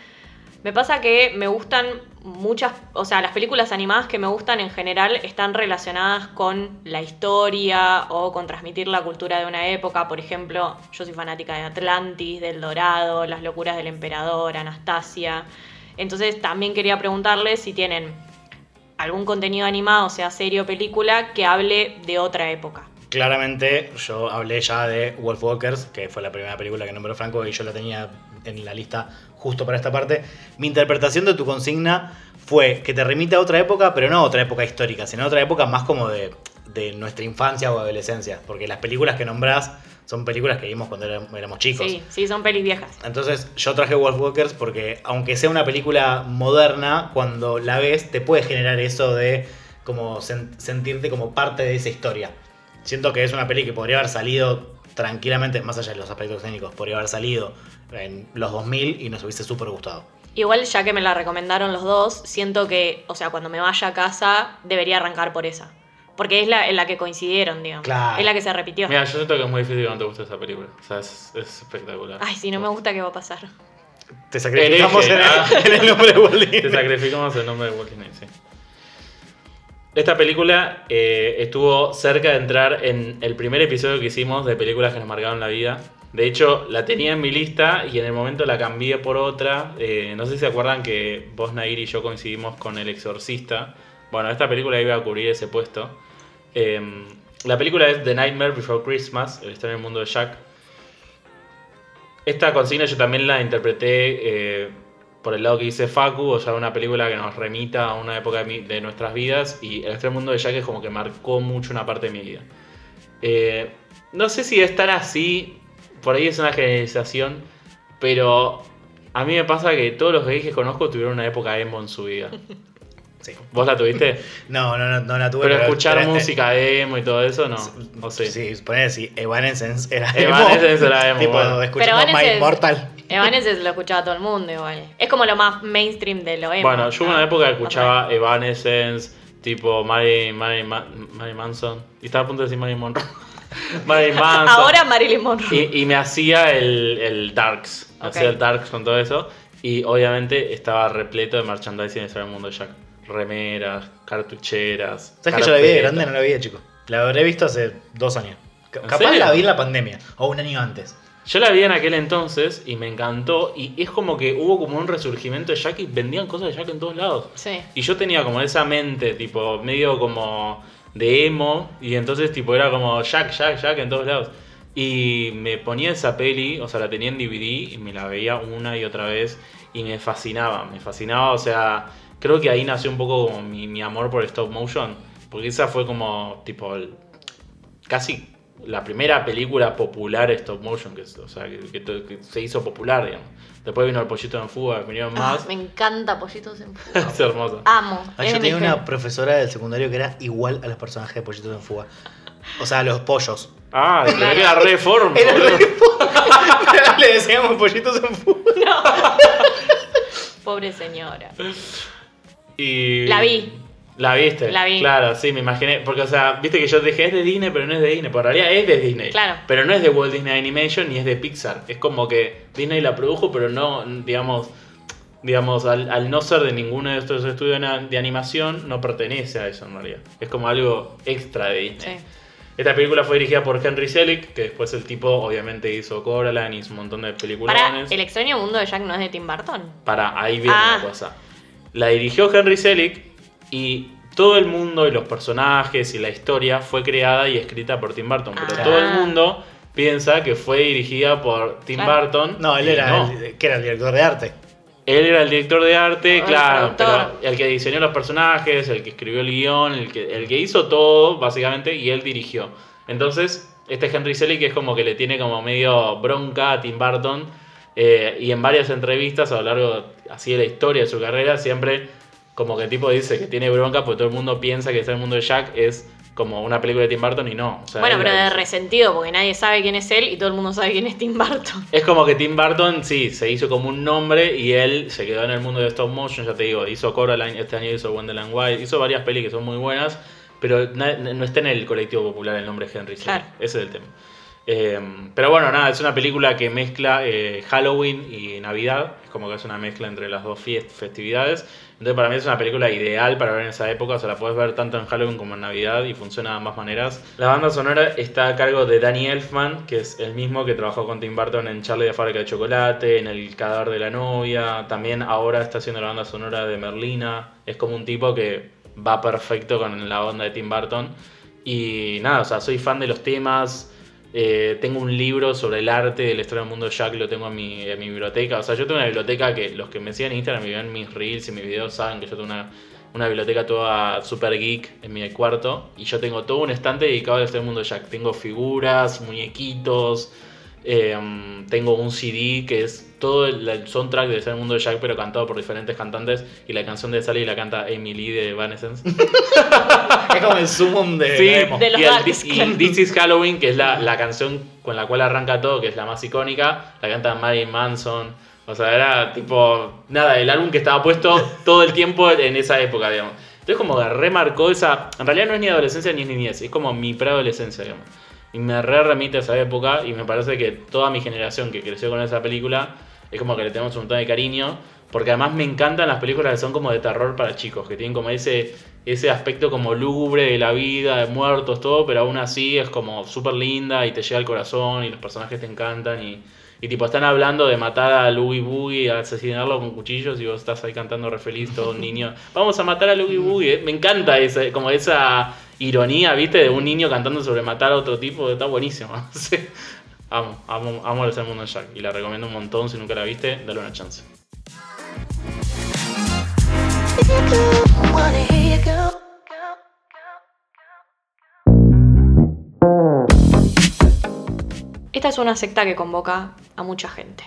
Me pasa que me gustan muchas, o sea, las películas animadas que me gustan en general están relacionadas con la historia o con transmitir la cultura de una época. Por ejemplo, yo soy fanática de Atlantis, del Dorado, Las locuras del emperador, Anastasia. Entonces también quería preguntarles si tienen algún contenido animado, sea serie o película, que hable de otra época. Claramente, yo hablé ya de Wolf Walkers, que fue la primera película que nombró Franco y yo la tenía en la lista justo para esta parte. Mi interpretación de tu consigna fue que te remite a otra época, pero no a otra época histórica, sino a otra época más como de, de nuestra infancia o adolescencia. Porque las películas que nombrás son películas que vimos cuando éramos, chicos. Sí, sí, son pelis viejas. Entonces yo traje Wolf Walkers porque aunque sea una película moderna, cuando la ves te puede generar eso de como sen- sentirte como parte de esa historia. Siento que es una peli que podría haber salido tranquilamente, más allá de los aspectos técnicos, podría haber salido en los 2000 y nos hubiese súper gustado. Igual, ya que me la recomendaron los dos, siento que, o sea, cuando me vaya a casa, debería arrancar por esa. Porque es la, en la que coincidieron, digamos. Claro. Es la que se repitió. Mira, yo siento que es muy difícil que no te guste esa película. O sea, es, es espectacular. Ay, si no me gusta, ¿qué va a pasar? Te sacrificamos en, ah. el, en el nombre de Walt Disney. Te sacrificamos el nombre de Walt Disney, sí. Esta película eh, estuvo cerca de entrar en el primer episodio que hicimos de películas que nos marcaron la vida. De hecho, la tenía en mi lista y en el momento la cambié por otra. Eh, no sé si se acuerdan que vos, Nair y yo coincidimos con El Exorcista. Bueno, esta película iba a cubrir ese puesto. Eh, la película es The Nightmare Before Christmas, el el mundo de Jack. Esta consigna yo también la interpreté eh, por el lado que dice Facu, o sea, una película que nos remita a una época de, mi- de nuestras vidas y el extremo mundo de Jack es como que marcó mucho una parte de mi vida. Eh, no sé si es tan así, por ahí es una generalización, pero a mí me pasa que todos los gays que conozco tuvieron una época emo en su vida. (laughs) Sí. ¿Vos la tuviste? (laughs) No, no, no, no la tuve. Pero escuchar pero- música emo y todo eso, no. O sí. Sí, ponele si Evanescence era Evanescence era emo, (laughs) Tipo, bueno. escuchamos Pero My Immortal. Evanescence lo escuchaba todo el mundo igual. Es como lo más mainstream de lo emo. Bueno, yo hubo una Ah, época o escuchaba Evanescence, tipo Mary, Mary, Ma- Mary Manson. Y estaba a punto de decir Mary Monroe. (laughs) Mary menos. Manson. Ahora Marilyn Monroe. Y, y me hacía el, el Darks. Me Ok. Hacía el Darks con todo eso. Y obviamente estaba repleto de merchandising en el mundo de Jack. Remeras, cartucheras. ¿Sabes que yo la vi de grande? No la vi de chico. La habré visto hace dos años. ¿En Capaz serio? la vi en la pandemia, o un año antes. Yo la vi en aquel entonces y me encantó. Y es como que hubo como un resurgimiento de Jack y vendían cosas de Jack en todos lados. Sí. Y yo tenía como esa mente, tipo, medio como de emo. Y entonces, tipo, era como Jack, Jack, Jack en todos lados. Y me ponía esa peli, o sea, la tenía en DVD y me la veía una y otra vez. Y me fascinaba, me fascinaba. O sea, creo que ahí nació un poco como mi, mi amor por stop motion. Porque esa fue como, tipo, el- casi la primera película popular stop motion que, o sea, que, que to- que se hizo popular, digamos. Después vino El Pollito en Fuga, vinieron Ah, más. me encanta Pollitos en Fuga. (laughs) es hermoso. Amo. Ah, yo tenía una profesora del secundario que era igual a los personajes de Pollitos en Fuga. O sea, los pollos. Ah, era reform. Era (laughs) Le decíamos Pollitos en Fuga. (laughs) Pobre señora. Y... La vi. ¿La viste? La vi. Claro, sí, me imaginé. Porque, o sea, viste que yo dije es de Disney, pero no es de Disney. En realidad es de Disney. Claro. Pero no es de Walt Disney Animation ni es de Pixar. Es como que Disney la produjo, pero no, digamos, digamos al, al no ser de ninguno de estos estudios de animación, no pertenece a eso en realidad. Es como algo extra de Disney. Sí. Esta película fue dirigida por Henry Selick, que después el tipo obviamente hizo Coraline, hizo un montón de películas. Para, El extraño mundo de Jack no es de Tim Burton. Para, ahí viene Ah. la cosa. La dirigió Henry Selick y todo el mundo y los personajes y la historia fue creada y escrita por Tim Burton. Pero Ah. todo el mundo piensa que fue dirigida por Tim Claro. Burton. No, él era, no. El, que era el director de arte. Él era el director de arte, claro, pero el que diseñó los personajes, el que escribió el guion, el que, el que hizo todo, básicamente, y él dirigió. Entonces, este Henry Selick es como que le tiene como medio bronca a Tim Burton, eh, y en varias entrevistas a lo largo así de la historia de su carrera, siempre como que el tipo dice que tiene bronca porque todo el mundo piensa que es el mundo de Jack es como una película de Tim Burton y no. O sea, bueno, pero de resentido, porque nadie sabe quién es él y todo el mundo sabe quién es Tim Burton. Es como que Tim Burton, sí, se hizo como un nombre y él se quedó en el mundo de stop motion, ya te digo, hizo Coraline, este año hizo Wonderland Wild, hizo varias pelis que son muy buenas, pero no está en el colectivo popular el nombre Henry Claro. ese es el tema. Eh, pero bueno, nada, es una película que mezcla eh, Halloween y Navidad, es como que es una mezcla entre las dos festividades, entonces para mí es una película ideal para ver en esa época, o sea, la puedes ver tanto en Halloween como en Navidad y funciona de ambas maneras. La banda sonora está a cargo de Danny Elfman, que es el mismo que trabajó con Tim Burton en Charlie de Fábrica de Chocolate, en El cadáver de la novia, también ahora está haciendo la banda sonora de Merlina, es como un tipo que va perfecto con la onda de Tim Burton. Y nada, o sea, soy fan de los temas. Eh, tengo un libro sobre el arte del extraño mundo de Jack, lo tengo en mi, en mi biblioteca. O sea, yo tengo una biblioteca que los que me siguen en Instagram y ven mis reels y mis videos saben que yo tengo una, una biblioteca toda super geek en mi cuarto. Y yo tengo todo un estante dedicado al extraño mundo de Jack. Tengo figuras, muñequitos. eh, tengo un CD que es todo el, el soundtrack de Extraño mundo de Jack, pero cantado por diferentes cantantes. Y la canción de Sally la canta Emily de Evanescence. (laughs) Es como el sumum de Sí. De los y, el This- y. This is Halloween, que es la, la canción con la cual arranca todo, que es la más icónica, la canta Marilyn Manson. O sea, era tipo, nada, el álbum que estaba puesto todo el tiempo en esa época, digamos. Entonces como que remarcó esa, en realidad no es ni adolescencia ni es niñez, es como mi preadolescencia, digamos. Y me re remite a esa época y me parece que toda mi generación que creció con esa película es como que le tenemos un montón de cariño. Porque además me encantan las películas que son como de terror para chicos, que tienen como ese, ese aspecto como lúgubre de la vida, de muertos, todo, pero aún así es como súper linda y te llega al corazón y los personajes te encantan y, y tipo están hablando de matar a Louie Boogie, asesinarlo con cuchillos y vos estás ahí cantando re feliz, todo un niño, vamos a matar a Louie Boogie, me encanta ese, como esa ironía, viste, de un niño cantando sobre matar a otro tipo, está buenísimo. (laughs) Amo, amo, amo el de Jack y la recomiendo un montón, si nunca la viste, dale una chance. Esta es una secta que convoca a mucha gente.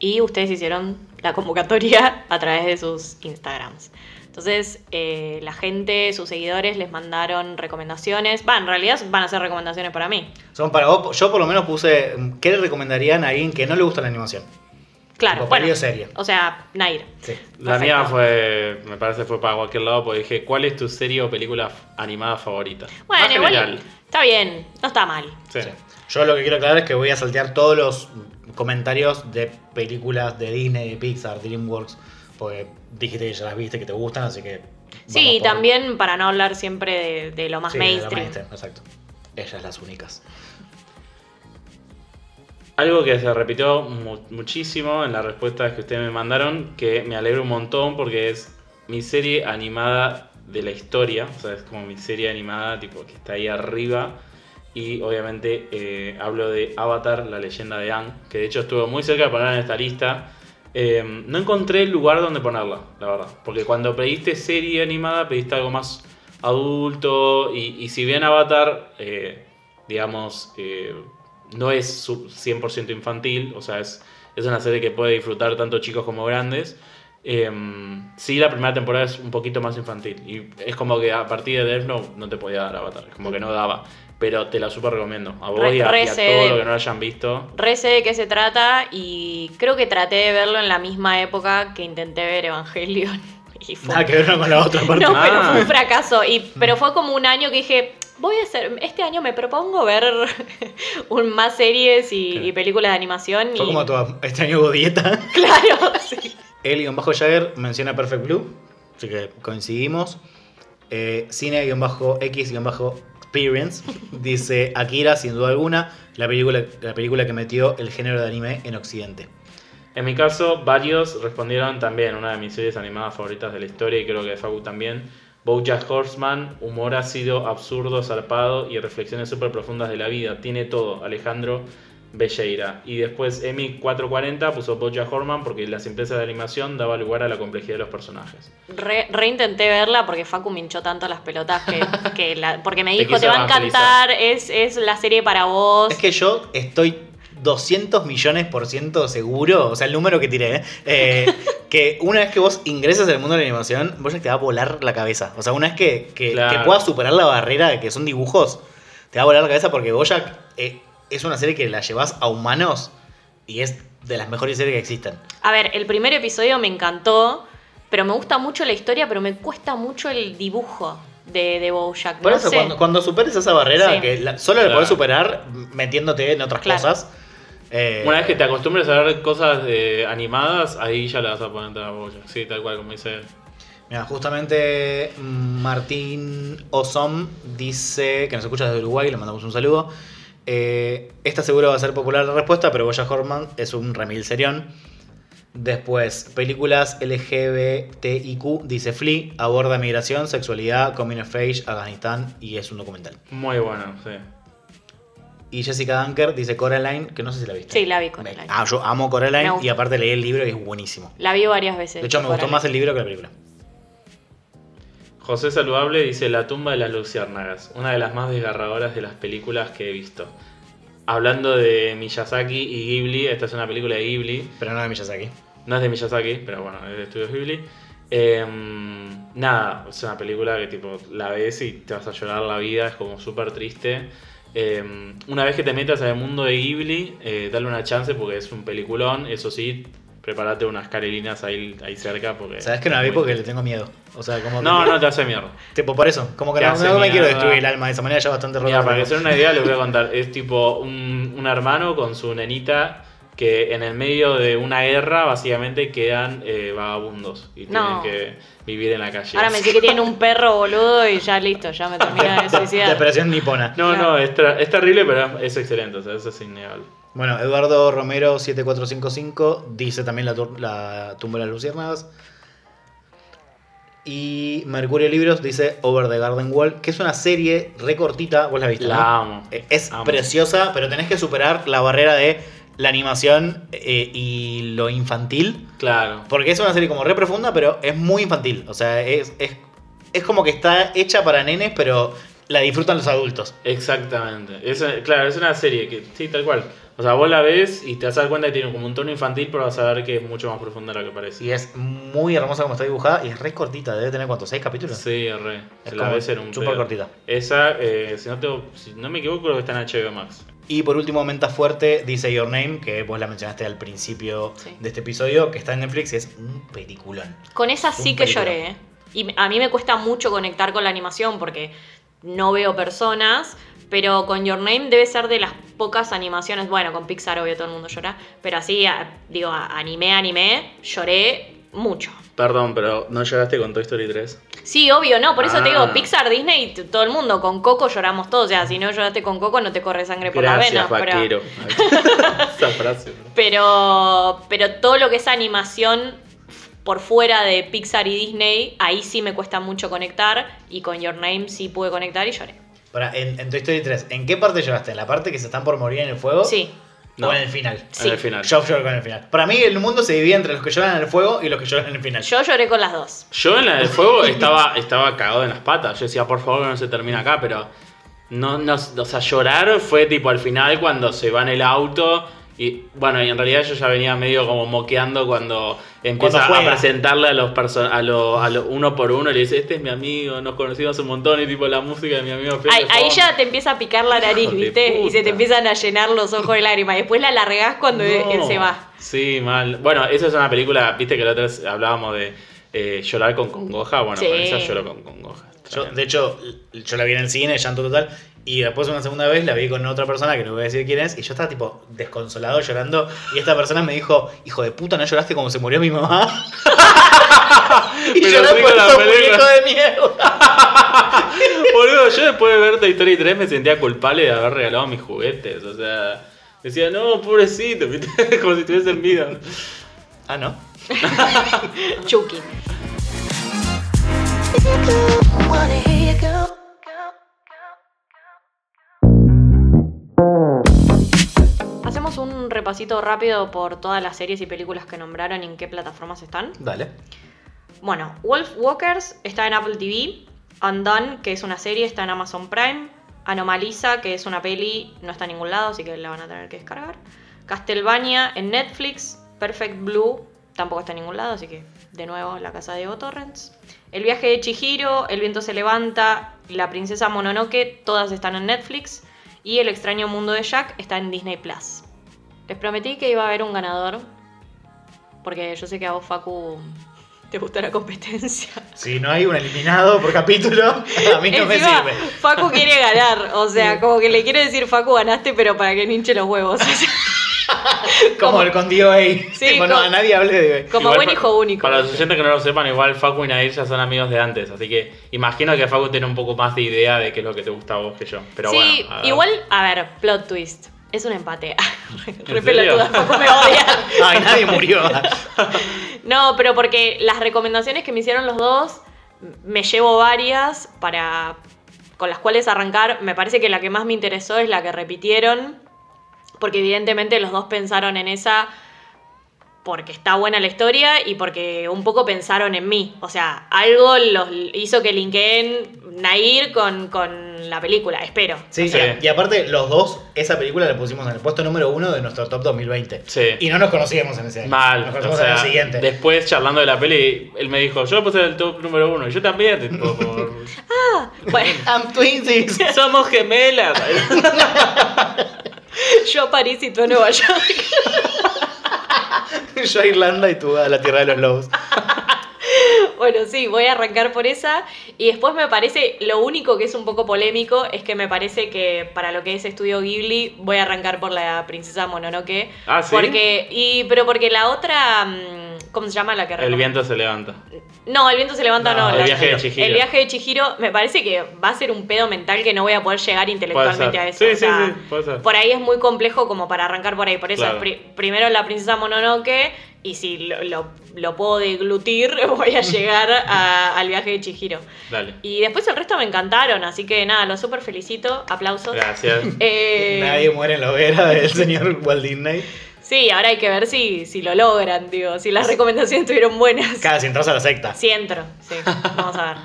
Y ustedes hicieron la convocatoria a través de sus Instagrams. Entonces, eh, la gente, sus seguidores, les mandaron recomendaciones. Va, en realidad van a ser recomendaciones para mí. Son para vos. Yo por lo menos puse. ¿Qué le recomendarían a alguien que no le gusta la animación? Claro, bueno. serie. O sea, Nair. Sí. La mía fue, me parece fue para cualquier lado, porque dije, ¿cuál es tu serie o película animada favorita? Bueno, Más igual general. está bien, no está mal. Sí. Sí. Yo lo que quiero aclarar es que voy a saltear todos los comentarios de películas de Disney, de Pixar, DreamWorks, porque dijiste que ya las viste, que te gustan, así que Sí, y por- también para no hablar siempre de, de lo más Sí, de lo mainstream. mainstream, Exacto. Ellas las únicas. Algo que se repitió mu- muchísimo en las respuestas que ustedes me mandaron, que me alegro un montón porque es mi serie animada de la historia, o sea, es como mi serie animada tipo que está ahí arriba. Y obviamente eh, hablo de Avatar, la leyenda de Aang, que de hecho estuvo muy cerca de ponerla en esta lista. Eh, no encontré el lugar donde ponerla, la verdad. Porque cuando pediste serie animada, pediste algo más adulto. Y, si bien Avatar, eh, digamos, eh, no es su- 100% infantil, o sea, es, es una serie que puede disfrutar tanto chicos como grandes. eh, sí, la primera temporada es un poquito más infantil. Y es como que a partir de Death Note no te podía dar Avatar, es como que no daba. Pero te la super recomiendo. A vos Re- y a, re y a de- los que no lo hayan visto. Re sé de qué se trata y creo que traté de verlo en la misma época que intenté ver Evangelion. (laughs) Y fue, Nada que ver una con la otra (laughs) parte. no, pero Ah. fue un fracaso. Y, pero fue como un año que dije, voy a hacer, este año me propongo ver (laughs) un, más series y, Claro. y películas de animación. Fue y, como tu, este año hubo dieta. Claro, sí. El-Jagger menciona Perfect Blue, así que coincidimos. Eh, Cine-X-Experience dice Akira, sin duda alguna, la película, la película que metió el género de anime en Occidente. En mi caso, varios respondieron también, una de mis series animadas favoritas de la historia, y creo que de Facu también. Bojack Horseman, humor ácido, absurdo, zarpado y reflexiones súper profundas de la vida. Tiene todo, Alejandro Belleira. Y después Emi 440 puso Bojack Horseman porque la simpleza de animación daba lugar a la complejidad de los personajes. Re, re intenté verla porque Facu me hinchó tanto las pelotas que, (laughs) que la- porque me dijo, te va a evangelizar". encantar, es, es la serie para vos. Es que yo estoy 200 millones por ciento seguro, o sea, el número que tiré, ¿eh? Eh, (laughs) que una vez que vos ingresas al mundo de la animación, vos ya te va a volar la cabeza. O sea, una vez que, que, Claro. que puedas superar la barrera de que son dibujos, te va a volar la cabeza porque Bojack eh, es una serie que la llevas a humanos y es de las mejores series que existen. A ver, el primer episodio me encantó, pero me gusta mucho la historia, pero me cuesta mucho el dibujo de, de Bojack. Por no eso, sé. cuando, cuando superes esa barrera, Sí. que la- solo la Claro. podés superar metiéndote en otras Claro. cosas. eh, Una vez que te acostumbres a ver cosas eh, animadas, ahí ya le vas a poner a Bojack. Sí, tal cual, como dice él. Mira, justamente Martín Osom dice que nos escucha desde Uruguay, le mandamos un saludo. Eh, esta seguro va a ser popular la respuesta, pero Boya Horman es un remil serión. Después, películas LGBTIQ, dice Flea, aborda migración, sexualidad, coming of age, Afganistán y es un documental. Muy bueno, sí. Y Jessica Dunker dice Coraline, que no sé si la viste. Sí, la vi, Coraline. Ah, yo amo Coraline y aparte leí el libro y es buenísimo. La vi varias veces. De hecho, me gustó más el libro que la película. José Saludable dice La tumba de las luciérnagas, una de las más desgarradoras de las películas que he visto. Hablando de Miyazaki y Ghibli, esta es una película de Ghibli, Pero no de Miyazaki. no es de Miyazaki, pero bueno, es de Estudios Ghibli. Em, nada, es una película que tipo la ves y te vas a llorar la vida, es como súper triste. Em, una vez que te metas en el mundo de Ghibli, eh, dale una chance porque es un peliculón, eso sí, prepárate unas carelinas ahí, ahí cerca porque... ¿Sabes que no la vi porque le tengo miedo? O sea, como que- No, no te hace mierda. Tipo, por eso. Como que Te no, hace no me quiero destruir el alma de esa manera, ya bastante Mira, roto. para que se den una idea, les voy a (laughs) contar. Es tipo un, un hermano con su nenita que en el medio de una guerra básicamente quedan eh, vagabundos y No. tienen que vivir en la calle. Ahora me dice que tiene un perro boludo y ya listo, ya me termina de (laughs) suicidar. Depresión nipona. No, Claro. no, es, es terrible, pero es excelente, o sea, eso es innegable. Bueno, Eduardo Romero 7455 dice también la, la tumba de las luciérnagas. Y Mercurio Libros dice Over the Garden Wall, que es una serie recortita, vos la viste. La ¿no? amo. Eh, Es Amo. preciosa, pero tenés que superar la barrera de la animación eh, y lo infantil. Claro. Porque es una serie como re profunda, pero es muy infantil. O sea, es, es, es como que está hecha para nenes, pero la disfrutan los adultos. Exactamente. Es, claro, es una serie que, sí, tal cual. O sea, vos la ves y te vas a dar cuenta que tiene como un tono infantil, pero vas a ver que es mucho más profunda de lo que parece. Y es muy hermosa como está dibujada y es re cortita. Debe tener, ¿cuántos? ¿Seis capítulos? Sí, re. Es Se la como ves en un súper cortita. Esa, eh, si, no tengo- si no me equivoco, creo que está en HBO Max. Y por último, Menta Fuerte dice Your Name, que vos la mencionaste al principio Sí. de este episodio, que está en Netflix y es un peliculón. Con esa sí Un que película. lloré. ¿eh? Y a mí me cuesta mucho conectar con la animación porque no veo personas, pero con Your Name debe ser de las pocas animaciones. Bueno, con Pixar obvio todo el mundo llora, pero así, digo, a- anime, anime, lloré mucho. Perdón, pero ¿no lloraste con Toy Story 3? Sí, obvio, no, por eso te Ah. digo, Pixar, Disney, todo el mundo, con Coco lloramos todos, o sea, si no lloraste con Coco no te corre sangre por la Gracias, vena. pero-. (laughs) Esa frase. ¿no? Pero, pero todo lo que es animación por fuera de Pixar y Disney, ahí sí me cuesta mucho conectar. Y con Your Name sí pude conectar y lloré. Pará, en, en Toy Story 3, ¿en qué parte lloraste? ¿En la parte que se están por morir en el fuego? Sí. ¿O en el final? Sí. En el final. Yo lloro con el final. Para mí el mundo se divide entre los que lloran en el fuego y los que lloran en el final. Yo lloré con las dos. Yo en la del fuego estaba, estaba cagado en las patas. Yo decía, por favor, que no se termina acá, pero. No, no, o sea, llorar fue tipo al final cuando se va en el auto. Y bueno, y en realidad yo ya venía medio como moqueando cuando empieza Cuando a presentarle a los a lo, a lo uno por uno y le dice, este es mi amigo, nos conocimos un montón y tipo la música de mi amigo Fede Ahí, ahí Fon". ya te empieza a picar la (laughs) nariz, ¿viste? Y se te empiezan a llenar los ojos de lágrimas. Después la largás cuando él se va. Sí, mal. Bueno, esa es una película, viste que la otra vez hablábamos de eh, llorar con congoja. Bueno, Sí. con esa lloro con congoja. Yo, de hecho, yo la vi en el cine, llanto total. Y después una segunda vez la vi con otra persona que no voy a decir quién es. Y yo estaba tipo desconsolado llorando. Y esta persona me dijo, hijo de puta, ¿no lloraste como se murió mi mamá? (laughs) y Pero la estos película. muñecos de mierda. (laughs) Boludo, yo después de ver Toy Story 3 me sentía culpable de haber regalado mis juguetes. O sea, decía, no, pobrecito, (laughs) como si estuviese en vida. Ah, ¿no? Chucky. Hacemos un repasito rápido por todas las series y películas que nombraron y en qué plataformas están. Dale. Bueno, Wolf Walkers está en Apple TV. Undone, que es una serie, está en Amazon Prime. Anomaliza, que es una peli, no está en ningún lado, así que la van a tener que descargar. Castlevania en Netflix. Perfect Blue tampoco está en ningún lado, así que de nuevo la casa de Evo Torrents. El viaje de Chihiro, El viento se levanta, La princesa Mononoke, todas están en Netflix. Y El extraño mundo de Jack está en Disney Plus. Les prometí que iba a haber un ganador, porque yo sé que a vos, Facu, te gusta la competencia. Si no hay un eliminado por capítulo, (laughs) a mí no me sirve. Facu quiere ganar, o sea, como que le quiere decir Facu ganaste, pero para que no hinche los huevos. (laughs) Como como- el con Dio ahí. Sí, Tipo, no, como- a nadie hable de. Como Igual buen hijo único. Para los oyentes que no lo sepan, igual Facu y Nadir ya son amigos de antes. Así que imagino que Facu tiene un poco más de idea de qué es lo que te gusta a vos que yo. Pero sí, bueno. a ver. igual, a ver, plot twist. Es un empate. (laughs) Re serio? pelotuda, Facu me (laughs) odia. Ay, nadie murió. (laughs) No, pero porque las recomendaciones que me hicieron los dos, me llevo varias para con las cuales arrancar. Me parece que la que más me interesó es la que repitieron, porque evidentemente los dos pensaron en esa porque está buena la historia y porque un poco pensaron en mí. O sea, algo los hizo que linkeen Nair con, con la película, espero. Sí, Sí. Y, aparte, los dos, esa película la pusimos en el puesto número uno de nuestro top 2020. Sí. Y no nos conocíamos en ese año. Mal, Nos o conocimos en el siguiente. después charlando de la peli, él me dijo, yo puse el top número uno, y yo también, tipo, (laughs) por- Bueno, (laughs) I'm twinsies. (laughs) somos gemelas. yo a París y tú a Nueva York. (laughs) Yo a Irlanda y tú a la tierra de los lobos. (laughs) Bueno, sí, voy a arrancar por esa. Y después me parece, lo único que es un poco polémico es que me parece que para lo que es Estudio Ghibli voy a arrancar por la princesa Mononoke. Ah, ¿sí? Porque, y, pero porque la otra, mm, ¿cómo se llama la que el viento se levanta. No, el viento se levanta, No, no. el la- viaje de Chihiro. El viaje de Chihiro me parece que va a ser un pedo mental que no voy a poder llegar intelectualmente ser. a eso. Sí, o sí, sea, sí, puede ser. Por ahí es muy complejo como para arrancar por ahí. Por eso, Claro. pri- primero la princesa Mononoke y si lo, lo- lo puedo deglutir, (laughs) voy a llegar a- al viaje de Chihiro. Dale. Y después el resto me encantaron, así que nada, lo súper felicito. Aplausos. Gracias. Eh, Nadie muere en la hoguera del señor Walt Disney. Sí, ahora hay que ver si, si lo logran, digo, si las recomendaciones estuvieron buenas. Cada si entras a la secta. Sí entro, sí. (laughs) Vamos a ver.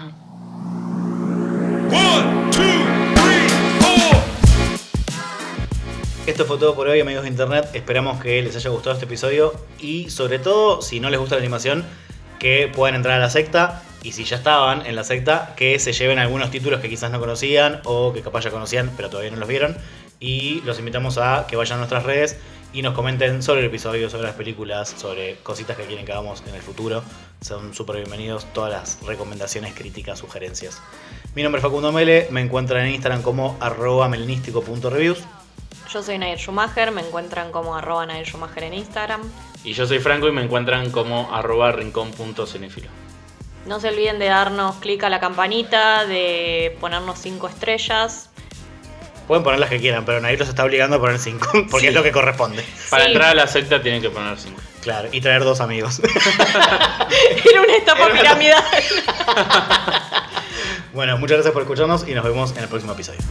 One, two, three, four. Esto fue todo por hoy, amigos de internet. Esperamos que les haya gustado este episodio. Y sobre todo, si no les gusta la animación, que puedan entrar a la secta. Y si ya estaban en la secta, que se lleven algunos títulos que quizás no conocían o que capaz ya conocían, pero todavía no los vieron. Y los invitamos a que vayan a nuestras redes y nos comenten sobre el episodio, sobre las películas, sobre cositas que quieren que hagamos en el futuro. Son súper bienvenidos todas las recomendaciones, críticas, sugerencias. Mi nombre es Facundo Mele, me encuentran en Instagram como arroba melenístico.reviews. Yo soy Nair Schumacher, me encuentran como arroba Nair Schumacher en Instagram. Y yo soy Franco y me encuentran como arroba rincón.cinefilo. No se olviden de darnos clic a la campanita, de ponernos 5 estrellas. Pueden poner las que quieran, pero Nair los está obligando a poner 5, (laughs) porque Sí. es lo que corresponde. Para Sí. entrar a la secta tienen que poner 5. Claro, y traer dos amigos. (laughs) Era una estafa Era una- piramidal. (laughs) bueno, muchas gracias por escucharnos y nos vemos en el próximo episodio.